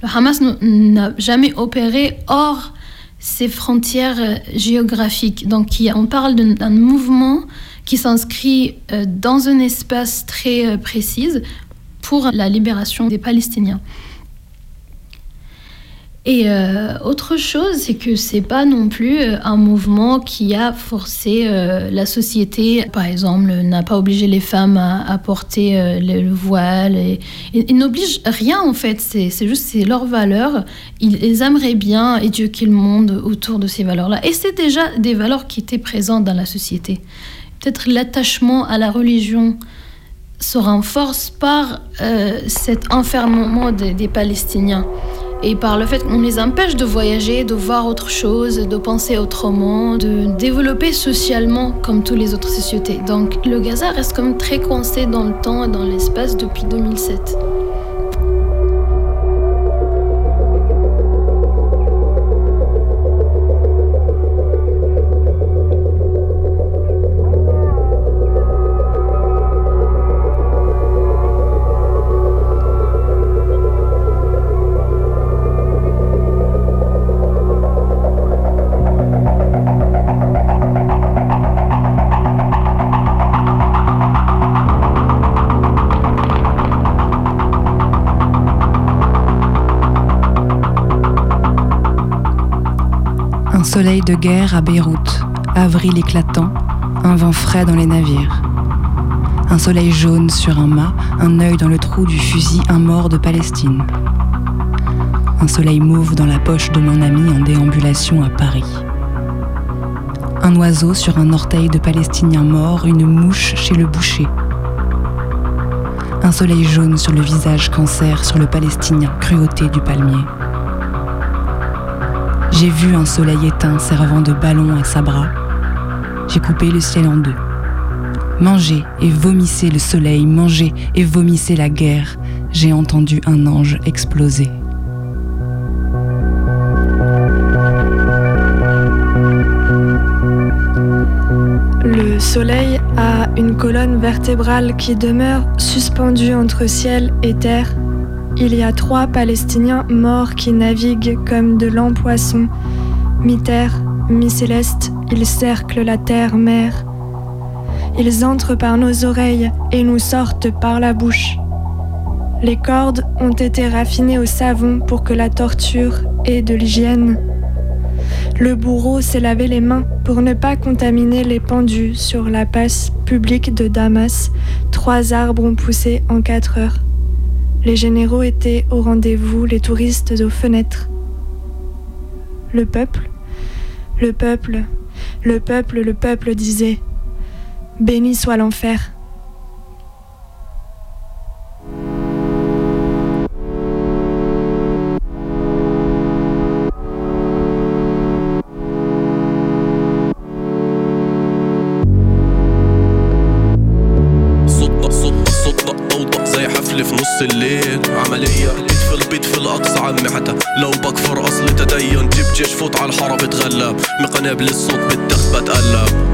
Le Hamas n'a jamais opéré hors ses frontières géographiques. Donc on parle d'un mouvement qui s'inscrit euh, dans un espace très euh, précis pour la libération des Palestiniens. Et euh, autre chose, c'est que c'est pas non plus euh, un mouvement qui a forcé euh, la société, par exemple, n'a pas obligé les femmes à, porter le, le voile. Et, et- n'oblige rien en fait, c'est juste c'est leurs valeurs. Ils, ils aimeraient bien éduquer le monde autour de ces valeurs-là. Et c'est déjà des valeurs qui étaient présentes dans la société. Peut-être l'attachement à la religion se renforce par cet enfermement des Palestiniens et par le fait qu'on les empêche de voyager, de voir autre chose, de penser autrement, de développer socialement comme toutes les autres sociétés. Donc le Gaza reste comme très coincé dans le temps et dans l'espace depuis 2007. Soleil de guerre à Beyrouth, avril éclatant, un vent frais dans les navires. Un soleil jaune sur un mât, un œil dans le trou du fusil, un mort de Palestine. Un soleil mauve dans la poche de mon ami en déambulation à Paris. Un oiseau sur un orteil de Palestinien mort, une mouche chez le boucher. Un soleil jaune sur le visage cancer sur le Palestinien cruauté du palmier. J'ai vu un soleil éteint servant de ballon à sa bras. J'ai coupé le ciel en deux. Mangez et vomissez le soleil, mangez et vomissez la guerre. J'ai entendu un ange exploser. Le soleil a une colonne vertébrale qui demeure suspendue entre ciel et terre. Il y a trois Palestiniens morts qui naviguent comme de lents poissons. Mi-terre, mi-céleste, ils cerclent la terre-mère. Ils entrent par nos oreilles et nous sortent par la bouche. Les cordes ont été raffinées au savon pour que la torture ait de l'hygiène. Le bourreau s'est lavé les mains pour ne pas contaminer les pendus sur la place publique de Damas. Trois arbres ont poussé en quatre heures. Les généraux étaient au rendez-vous, les touristes aux fenêtres. Le peuple, le peuple, le peuple, le peuple disait Béni soit l'enfer. الليل. عملية. عمي حتى لو بكفر أصل تدين جيب جيش فوت على الحارة بتغلب من قنابل الصوت بالتخت بتقلب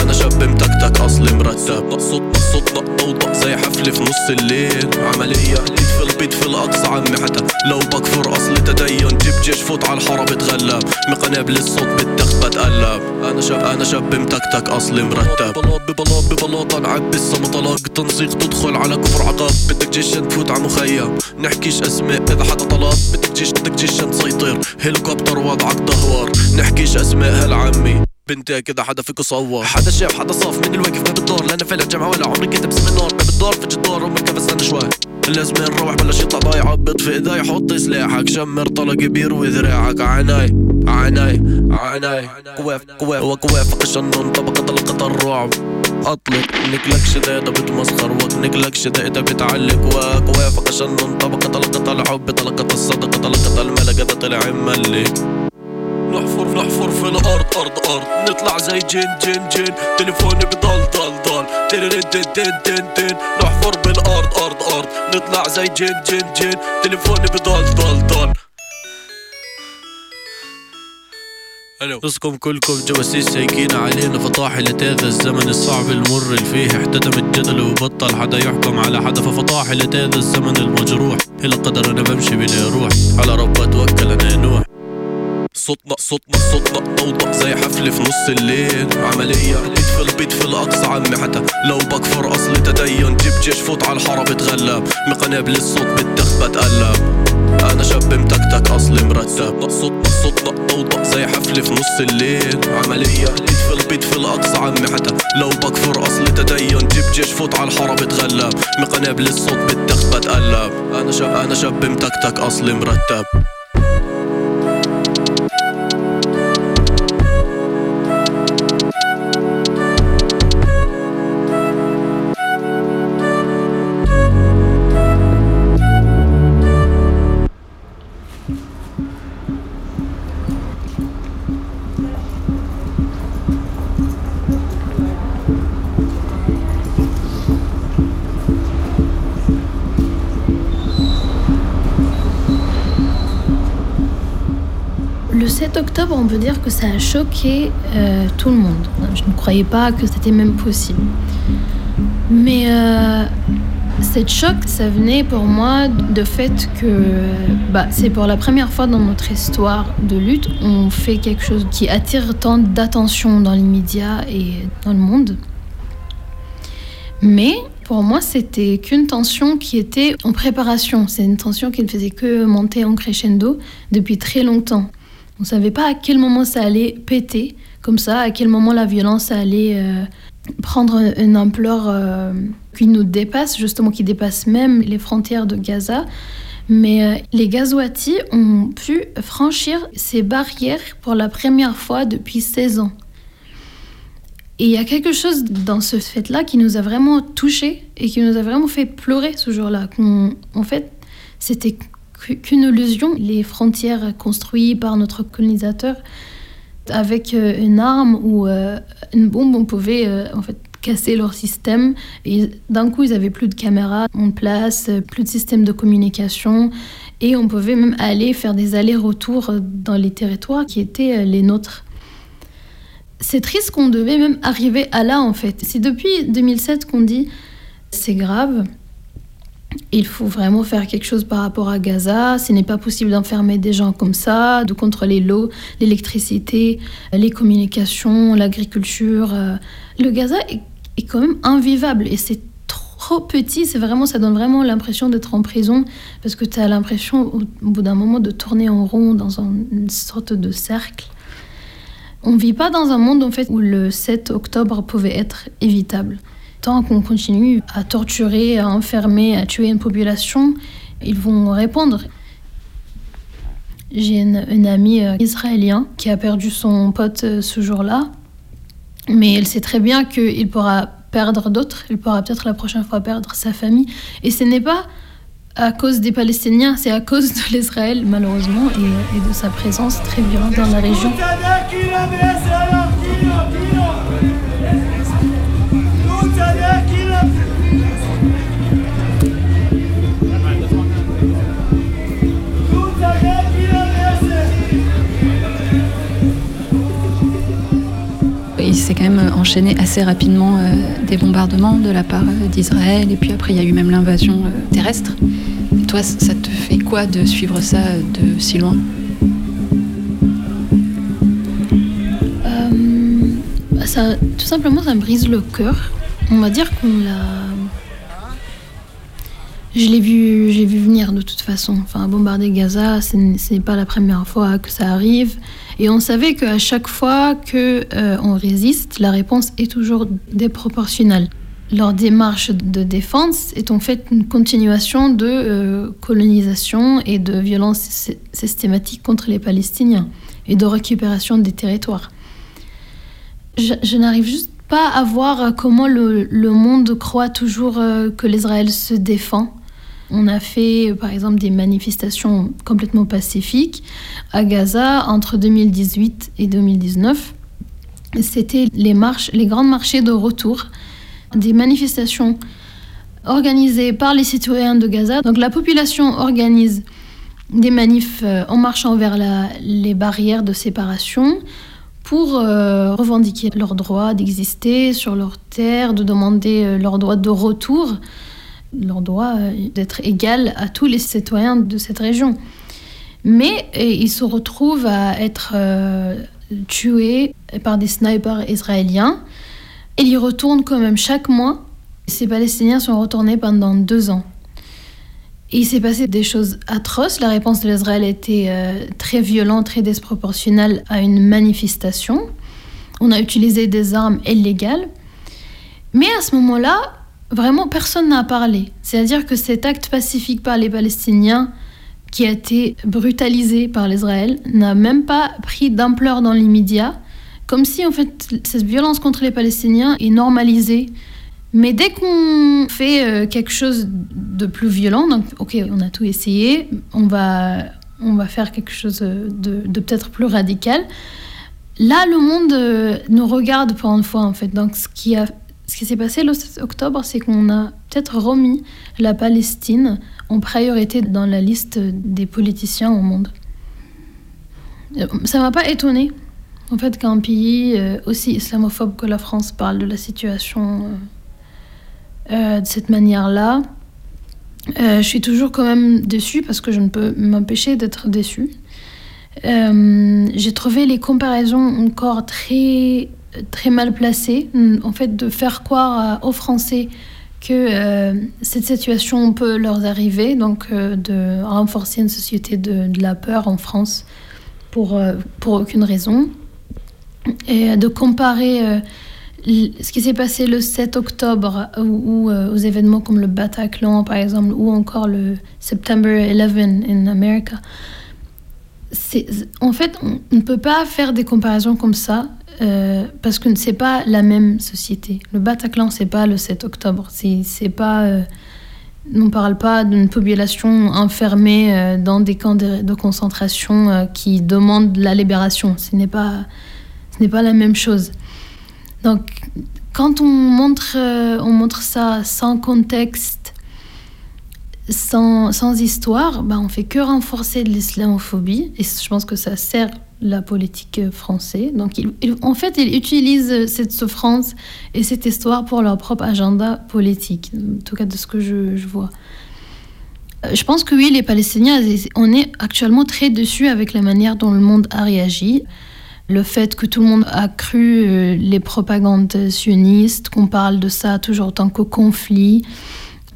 أنا شاب متكتك أصلي مرتب. صوتنا صوتنا ضوضاء زي حفلة في نص الليل. عملية بيت في البيت في الأقصى عمي. حتى لو بكفر أصل تدين جيب جيش فوت على الحارة بتغلب من قنابل الصوت بالتخت بتقلب أنا شاب أنا شاب متكتك أصلي مرتب. ببلاط ببلاط ببلاط نعبي السما طلاق تنسيق تدخل على كفر عقاب. بدك جيش تفوت على مخيم. نحكيش أسماء إذا حدا طلب. بدك جيش بدك جيش تسيطر هليكوبتر وضعك دهور نحكيش اسماء هالعمي بنتي كده حدا فيكو صور. حدا شاف حدا صاف. من الواقف ما بالدور لا أنا فعلا جامعة ولا عمري كنت باسم النار. ما بالدور في جدار. أمك كيف استنى شوي. لازم نروح. بلش يطلع ضايع. بطفي إيدي. حط سلاحك. شمر طلق كبير وذراعك عناي عناي عناي كواف كواف. وكوافق الشنون طبقة طلقة الرعب. أطلق. نقلك شدادة بتمسخر وكنقلك شدادة بتعلق وكوافق الشنون طبقة طلقة الحب طلقة الصدقة طلقة الملكة ده طلع ملي. نحفر نحفر في الأرض. أرض أرض. نطلع زي جن جن جن. تليفوني بضل ضل ضل. ترن تن تن تن تن نحفر بالأرض أرض أرض. نطلع زي جن جن جن. تليفوني بضل ضل ضل. نصكم كلكم جواسيس سايقين علينا فطاحل هذا الزمن الصعب المر اللي فيه احتدم الجدل وبطل حدا يحكم على حدا ففطاحل هذا الزمن المجروح. إلى قدر أنا بمشي بلا روح. على رب اتوكل أنا نوح. صوتنا صوتنا صوتنا ضوضاء زي حفلة في نص الليل. عملية بيت في البيت في الأقصى عمي حتى لو بكفر أصل تدين جيب جيش فوت على الحارة بتغلب. مقناب للصوت بالتخ بتقلب أنا شاب متكتك أصلي مرتب. صوتنا صوتنا ضوضاء زي حفلة في نص الليل. عملية بيت في البيت في الأقصى عمي حتى لو بكفر أصل تدين جيب جيش فوت على الحارة بتغلب. مقناب للصوت بالتخ بتقلب. أنا شاب أنا شاب متكتك أصلي مرتب. 7 octobre, on peut dire que ça a choqué euh, tout le monde. Je ne croyais pas que c'était même possible. Mais euh, cette choc, ça venait pour moi de fait que bah, c'est pour la première fois dans notre histoire de lutte, on fait quelque chose qui attire tant d'attention dans les médias et dans le monde. Mais pour moi, c'était qu'une tension qui était en préparation. C'est une tension qui ne faisait que monter en crescendo depuis très longtemps. On ne savait pas à quel moment ça allait péter, comme ça, à quel moment la violence allait euh, prendre une ampleur euh, qui nous dépasse, justement qui dépasse même les frontières de Gaza. Mais euh, les Gazouati ont pu franchir ces barrières pour la première fois depuis 16 ans. Et il y a quelque chose dans ce fait-là qui nous a vraiment touchés et qui nous a vraiment fait pleurer ce jour-là. En fait, c'était qu'une illusion. Les frontières construites par notre colonisateur, avec euh, une arme ou euh, une bombe, on pouvait euh, en fait casser leur système. Et d'un coup, ils avaient plus de caméras en place, plus de système de communication. Et on pouvait même aller faire des allers-retours dans les territoires qui étaient les nôtres. C'est triste qu'on devait même arriver à là, en fait. C'est depuis 2007 qu'on dit c'est grave, il faut vraiment faire quelque chose par rapport à Gaza. Ce n'est pas possible d'enfermer des gens comme ça, de contrôler l'eau, l'électricité, les communications, l'agriculture. Euh, Le Gaza est, quand même invivable et c'est trop petit. C'est vraiment, ça donne vraiment l'impression d'être en prison parce que tu as l'impression au, bout d'un moment de tourner en rond dans un- une sorte de cercle. On ne vit pas dans un monde en fait où le 7 octobre pouvait être évitable. Tant qu'on continue à torturer, à enfermer, à tuer une population, ils vont répondre. J'ai une, amie euh, israélienne qui a perdu son pote euh, ce jour-là, mais elle sait très bien qu'il pourra perdre d'autres, il pourra peut-être la prochaine fois perdre sa famille. Et ce n'est pas à cause des Palestiniens, c'est à cause de l'Israël, malheureusement, et, et de sa présence très violente dans la région. S'est quand même enchaîné assez rapidement euh, des bombardements de la part euh, d'Israël et puis après il y a eu même l'invasion euh, terrestre. Toi, ça te fait quoi de suivre ça de si loin? Ça, tout simplement, ça me brise le cœur. On va dire qu'on l'a. Je l'ai vu, vu venir de toute façon. Enfin, bombarder Gaza, ce n'est pas la première fois que ça arrive. Et on savait qu'à chaque fois que euh, résiste, la réponse est toujours déproportionnelle. Leur démarche de défense est en fait une continuation de euh, colonisation et de violence sy- systématique contre les Palestiniens et de récupération des territoires. Je, n'arrive juste pas à voir comment le, le monde croit toujours euh, que l'Israël se défend. On a fait, par exemple, des manifestations complètement pacifiques à Gaza entre 2018 et 2019. C'était les marches, les grandes marchés de retour, des manifestations organisées par les citoyens de Gaza. Donc la population organise des manifs euh, en marchant vers les barrières de séparation pour euh, revendiquer leur droit d'exister sur leur terre, de demander euh, leur droit de retour, leur droit euh, d'être égal à tous les citoyens de cette région. Mais ils se retrouvent à être euh, tués par des snipers israéliens. Et ils retournent quand même chaque mois. Ces Palestiniens sont retournés pendant deux ans. Il s'est passé des choses atroces. La réponse de l'Israël était euh, très violente, très disproportionnelle à une manifestation. On a utilisé des armes illégales. Mais à ce moment-là, vraiment personne n'a parlé. C'est-à-dire que cet acte pacifique par les Palestiniens, qui a été brutalisé par l'Israël, n'a même pas pris d'ampleur dans l'immédiat, comme si en fait cette violence contre les Palestiniens est normalisée. Mais dès qu'on fait euh, quelque chose de plus violent, donc ok, on a tout essayé, on va, on va faire quelque chose de, peut-être plus radical. Là, le monde euh, nous regarde pour une fois en fait. Donc ce qui a ce qui s'est passé le 7 octobre, c'est qu'on a peut-être remis la Palestine en priorité dans la liste des politiciens au monde. Ça m'a pas étonné, en fait, qu'un pays euh, aussi islamophobe que la France parle de la situation euh, euh, de cette manière-là. je suis toujours quand même déçue parce que je ne peux m'empêcher d'être déçue. J'ai trouvé les comparaisons encore très très mal placé, en fait, de faire croire aux Français que euh, cette situation peut leur arriver, donc euh, de renforcer une société de, de, la peur en France pour, euh, pour aucune raison, et de comparer ce qui s'est passé le 7 octobre ou, aux événements comme le Bataclan par exemple, ou encore le September 11 in America. En fait, on ne peut pas faire des comparaisons comme ça euh, parce que c'est pas la même société. Le Bataclan, c'est pas le 7 octobre. C'est pas. Euh, on parle pas d'une population enfermée euh, dans des camps de, concentration qui demandent la libération. Ce n'est pas, pas la même chose. Donc, quand on montre, on montre ça sans contexte, sans, sans histoire, bah, on fait que renforcer l'islamophobie. Et je pense que ça sert la politique française. Donc, en fait, ils utilisent cette souffrance et cette histoire pour leur propre agenda politique, en tout cas de ce que je, vois. Euh, je pense que oui, les Palestiniens, on est actuellement très dessus avec la manière dont le monde a réagi. Le fait que tout le monde a cru euh, les propagandes sionistes, qu'on parle de ça toujours en tant que conflit.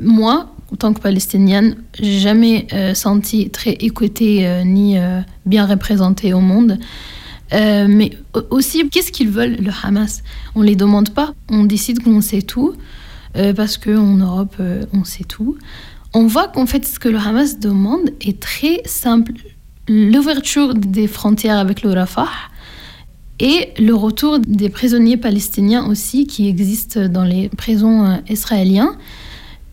Moi, en tant que palestinienne, j'ai jamais euh, senti très écoutée euh, ni euh, bien représentée au monde. mais aussi, qu'est-ce qu'ils veulent, le Hamas? On ne les demande pas, on décide qu'on sait tout, parce qu'en Europe, on sait tout. On voit qu'en fait, ce que le Hamas demande est très simple. L'ouverture des frontières avec le Rafah et le retour des prisonniers palestiniens aussi qui existent dans les prisons israéliennes.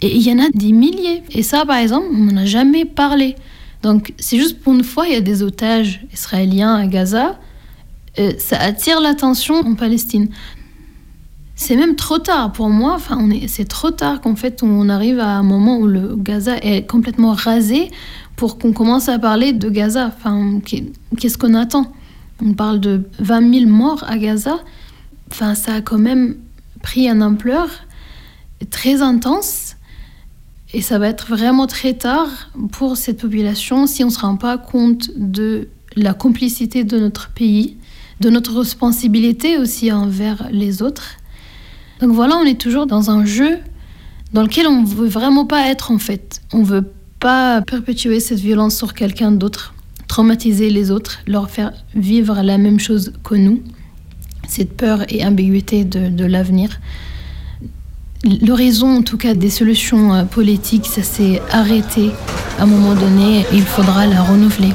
Et il y en a des milliers. Et ça, par exemple, on n'en a jamais parlé. Donc, c'est juste pour une fois, il y a des otages israéliens à Gaza. Euh, ça attire l'attention en Palestine. C'est même trop tard pour moi. Enfin, c'est trop tard qu'en fait, on arrive à un moment où le Gaza est complètement rasé pour qu'on commence à parler de Gaza. Enfin, qu'est-ce qu'on attend? On parle de 20 000 morts à Gaza. Enfin, ça a quand même pris une ampleur très intense. Et ça va être vraiment très tard pour cette population si on ne se rend pas compte de la complicité de notre pays, de notre responsabilité aussi envers les autres. Donc voilà, on est toujours dans un jeu dans lequel on ne veut vraiment pas être en fait. On ne veut pas perpétuer cette violence sur quelqu'un d'autre, traumatiser les autres, leur faire vivre la même chose que nous, cette peur et ambiguïté de, de l'avenir. L'horizon, en tout cas, des solutions euh, politiques, ça s'est arrêté à un moment donné il faudra la renouveler.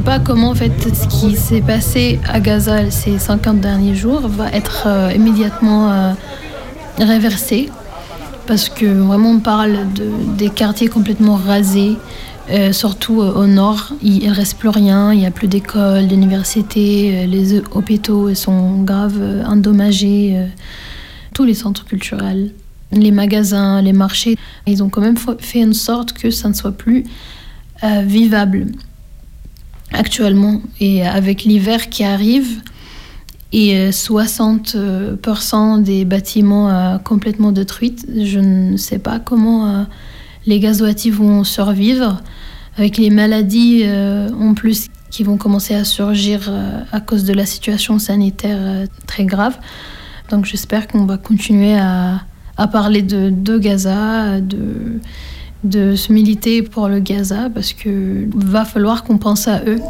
Pas comment en fait ce qui s'est passé à Gaza ces 50 derniers jours va être euh, immédiatement euh, réversé parce que vraiment on parle de, des quartiers complètement rasés, euh, surtout au nord. Il ne reste plus rien, il n'y a plus d'écoles, d'universités, euh, les hôpitaux sont grave euh, endommagés, tous les centres culturels, les magasins, les marchés. Ils ont quand même fa- fait en sorte que ça ne soit plus vivable actuellement. Et avec l'hiver qui arrive, et euh, 60% des bâtiments euh, complètement détruits. Je ne sais pas comment euh, les Gazoatis vont survivre avec les maladies euh, en plus qui vont commencer à surgir euh, à cause de la situation sanitaire euh, très grave. Donc j'espère qu'on va continuer à, à parler de, de Gaza, de, de se militer pour le Gaza parce que va falloir qu'on pense à eux.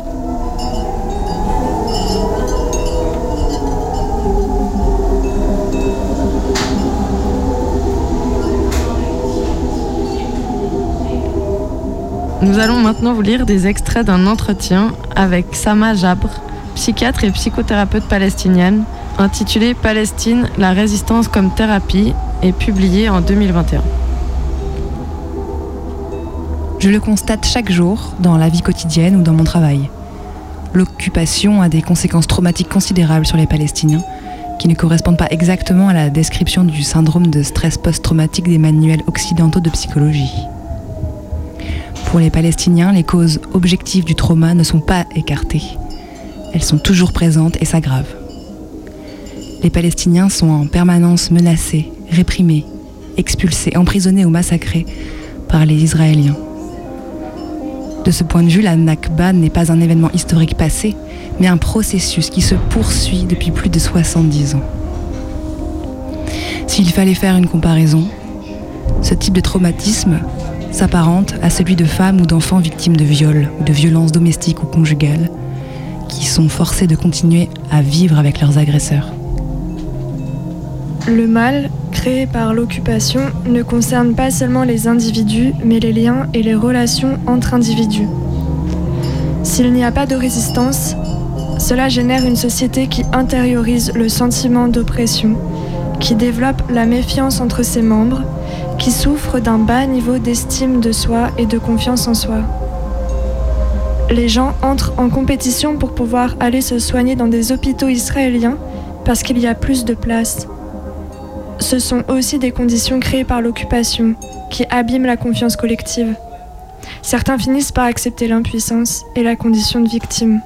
Nous allons maintenant vous lire des extraits d'un entretien avec Sama Jabre, psychiatre et psychothérapeute palestinienne, intitulé Palestine, la résistance comme thérapie et publié en 2021. Je le constate chaque jour dans la vie quotidienne ou dans mon travail. L'occupation a des conséquences traumatiques considérables sur les Palestiniens, qui ne correspondent pas exactement à la description du syndrome de stress post-traumatique des manuels occidentaux de psychologie. Pour les Palestiniens, les causes objectives du trauma ne sont pas écartées. Elles sont toujours présentes et s'aggravent. Les Palestiniens sont en permanence menacés, réprimés, expulsés, emprisonnés ou massacrés par les Israéliens. De ce point de vue, la Nakba n'est pas un événement historique passé, mais un processus qui se poursuit depuis plus de 70 ans. S'il fallait faire une comparaison, ce type de traumatisme s'apparente à celui de femmes ou d'enfants victimes de viols ou de violences domestiques ou conjugales, qui sont forcés de continuer à vivre avec leurs agresseurs. Le mal, créé par l'occupation, ne concerne pas seulement les individus, mais les liens et les relations entre individus. S'il n'y a pas de résistance, cela génère une société qui intériorise le sentiment d'oppression, qui développe la méfiance entre ses membres, qui souffre d'un bas niveau d'estime de soi et de confiance en soi. Les gens entrent en compétition pour pouvoir aller se soigner dans des hôpitaux israéliens parce qu'il y a plus de place. Ce sont aussi des conditions créées par l'occupation qui abîment la confiance collective. Certains finissent par accepter l'impuissance et la condition de victime.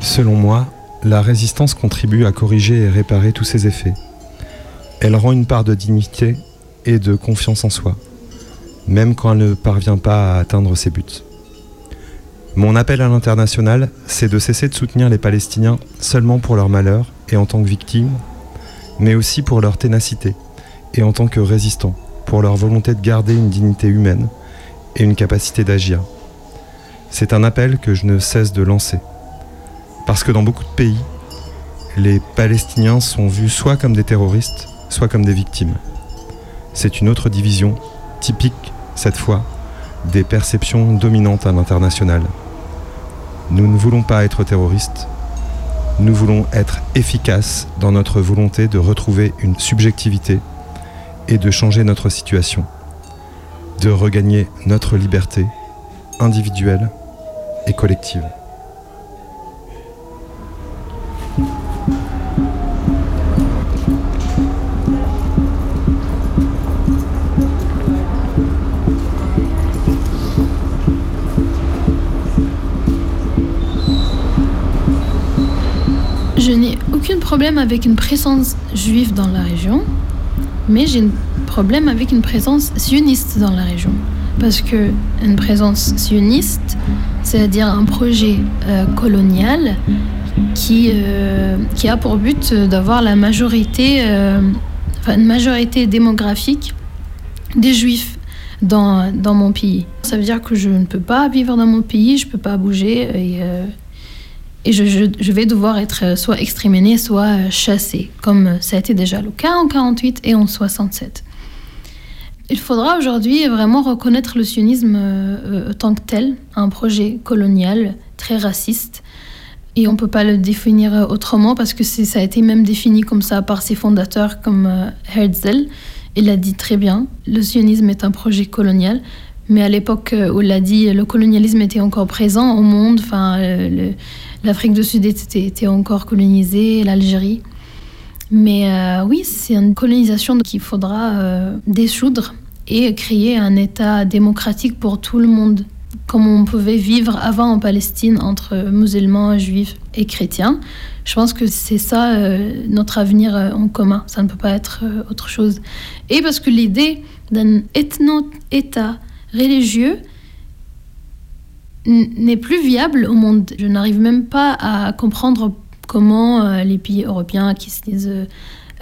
Selon moi, la résistance contribue à corriger et réparer tous ces effets. Elle rend une part de dignité et de confiance en soi, même quand elle ne parvient pas à atteindre ses buts. Mon appel à l'international, c'est de cesser de soutenir les Palestiniens seulement pour leur malheur et en tant que victimes, mais aussi pour leur ténacité et en tant que résistants, pour leur volonté de garder une dignité humaine et une capacité d'agir. C'est un appel que je ne cesse de lancer. Parce que dans beaucoup de pays, les Palestiniens sont vus soit comme des terroristes, soit comme des victimes. C'est une autre division, typique, cette fois, des perceptions dominantes à l'international. Nous ne voulons pas être terroristes, nous voulons être efficaces dans notre volonté de retrouver une subjectivité et de changer notre situation, de regagner notre liberté individuelle et collective. Problème avec une présence juive dans la région, mais j'ai un problème avec une présence sioniste dans la région. Parce que une présence sioniste, c'est-à-dire un projet euh, colonial qui, euh, qui a pour but d'avoir la majorité, euh, enfin, une majorité démographique des juifs dans, dans mon pays. Ça veut dire que je ne peux pas vivre dans mon pays, je ne peux pas bouger et, et je, vais devoir être euh, soit exterminé, soit euh, chassé, comme ça a été déjà le cas en 48 et en 67. Il faudra aujourd'hui vraiment reconnaître le sionisme euh, tant que tel, un projet colonial très raciste. Et on ne peut pas le définir autrement parce que ça a été même défini comme ça par ses fondateurs comme euh, Herzl. Il l'a dit très bien, le sionisme est un projet colonial. Mais à l'époque où il l'a dit, le colonialisme était encore présent au monde. Enfin, l'Afrique du Sud était, encore colonisée, l'Algérie. Mais euh, oui, c'est une colonisation qu'il faudra euh, et créer un État démocratique pour tout le monde, comme on pouvait vivre avant en Palestine entre musulmans, juifs et chrétiens. Je pense que c'est ça euh, notre avenir en commun. Ça ne peut pas être autre chose. Et parce que l'idée d'un ethno-État religieux n'est plus viable au monde. Je n'arrive même pas à comprendre comment euh, les pays européens qui se disent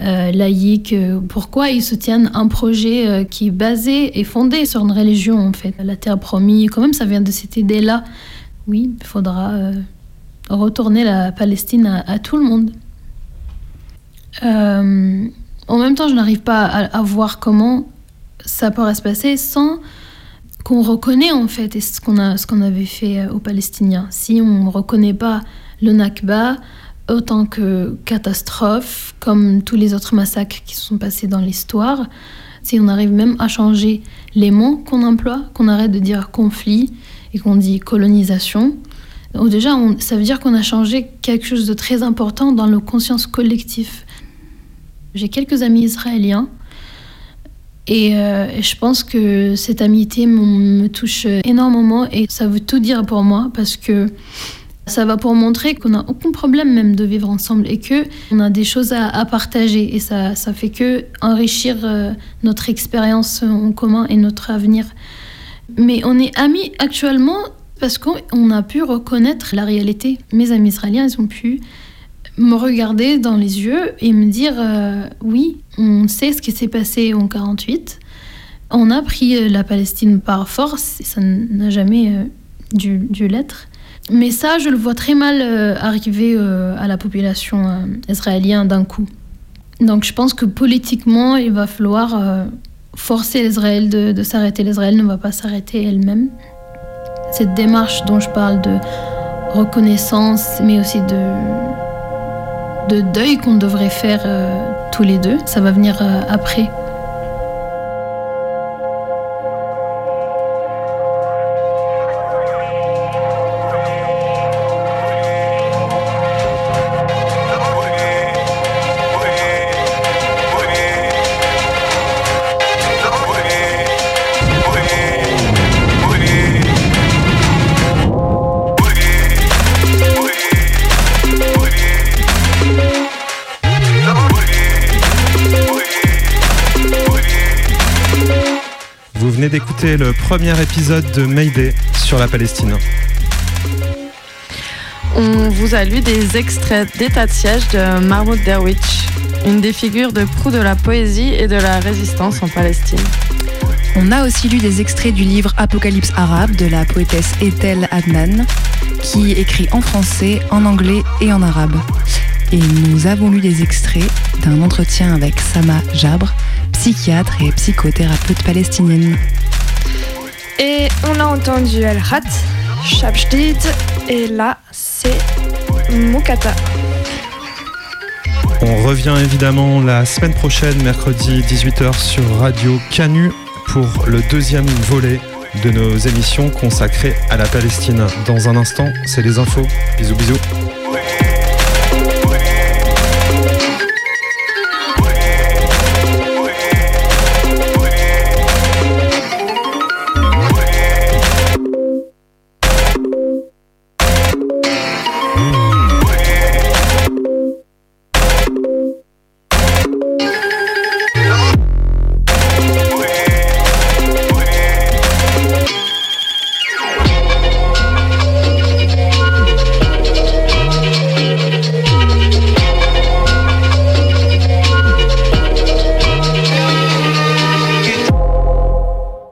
euh, laïcs, euh, pourquoi ils soutiennent un projet qui est basé et fondé sur une religion en fait. La terre promise, quand même ça vient de cette idée-là. Oui, il faudra retourner la Palestine à, tout le monde. en même temps, je n'arrive pas à, voir comment ça pourrait se passer sans qu'on reconnaît en fait ce qu'on a ce qu'on avait fait aux Palestiniens. Si on ne reconnaît pas le Nakba, autant que catastrophe, comme tous les autres massacres qui se sont passés dans l'histoire. Si on arrive même à changer les mots qu'on emploie, qu'on arrête de dire conflit et qu'on dit colonisation, déjà, ça veut dire qu'on a changé quelque chose de très important dans le conscience collectif. J'ai quelques amis israéliens et euh, je pense que cette amitié me touche énormément et ça veut tout dire pour moi parce que ça va pour montrer qu'on n'a aucun problème même de vivre ensemble et que on a des choses à, partager et ça, ça fait que enrichir euh, notre expérience en commun et notre avenir. Mais on est amis actuellement parce qu'on a pu reconnaître la réalité. Mes amis israéliens, ils ont pu me regarder dans les yeux et me dire euh, oui, on sait ce qui s'est passé en 48. On a pris euh, la Palestine par force ça n'a jamais dû, dû l'être. Mais ça, je le vois très mal euh, arriver euh, à la population euh, israélienne d'un coup. Donc je pense que politiquement, il va falloir forcer l'Israël de, s'arrêter. L'Israël ne va pas s'arrêter elle-même. Cette démarche dont je parle de reconnaissance, mais aussi de, de deuil qu'on devrait faire tous les deux, ça va venir après. Le premier épisode de Mayday sur la Palestine. On vous a lu des extraits d'état de siège de Mahmoud Derwich, une des figures de proue de la poésie et de la résistance en Palestine. On a aussi lu des extraits du livre Apocalypse arabe de la poétesse Ethel Adnan, qui écrit en français, en anglais et en arabe. Et nous avons lu des extraits d'un entretien avec Sama Jabre, psychiatre et psychothérapeute palestinienne. On a entendu El Hat, Shabjdid, et là c'est Mukata. On revient évidemment la semaine prochaine, mercredi 18h sur Radio Canu pour le deuxième volet de nos émissions consacrées à la Palestine. Dans un instant, c'est les infos. Bisous bisous.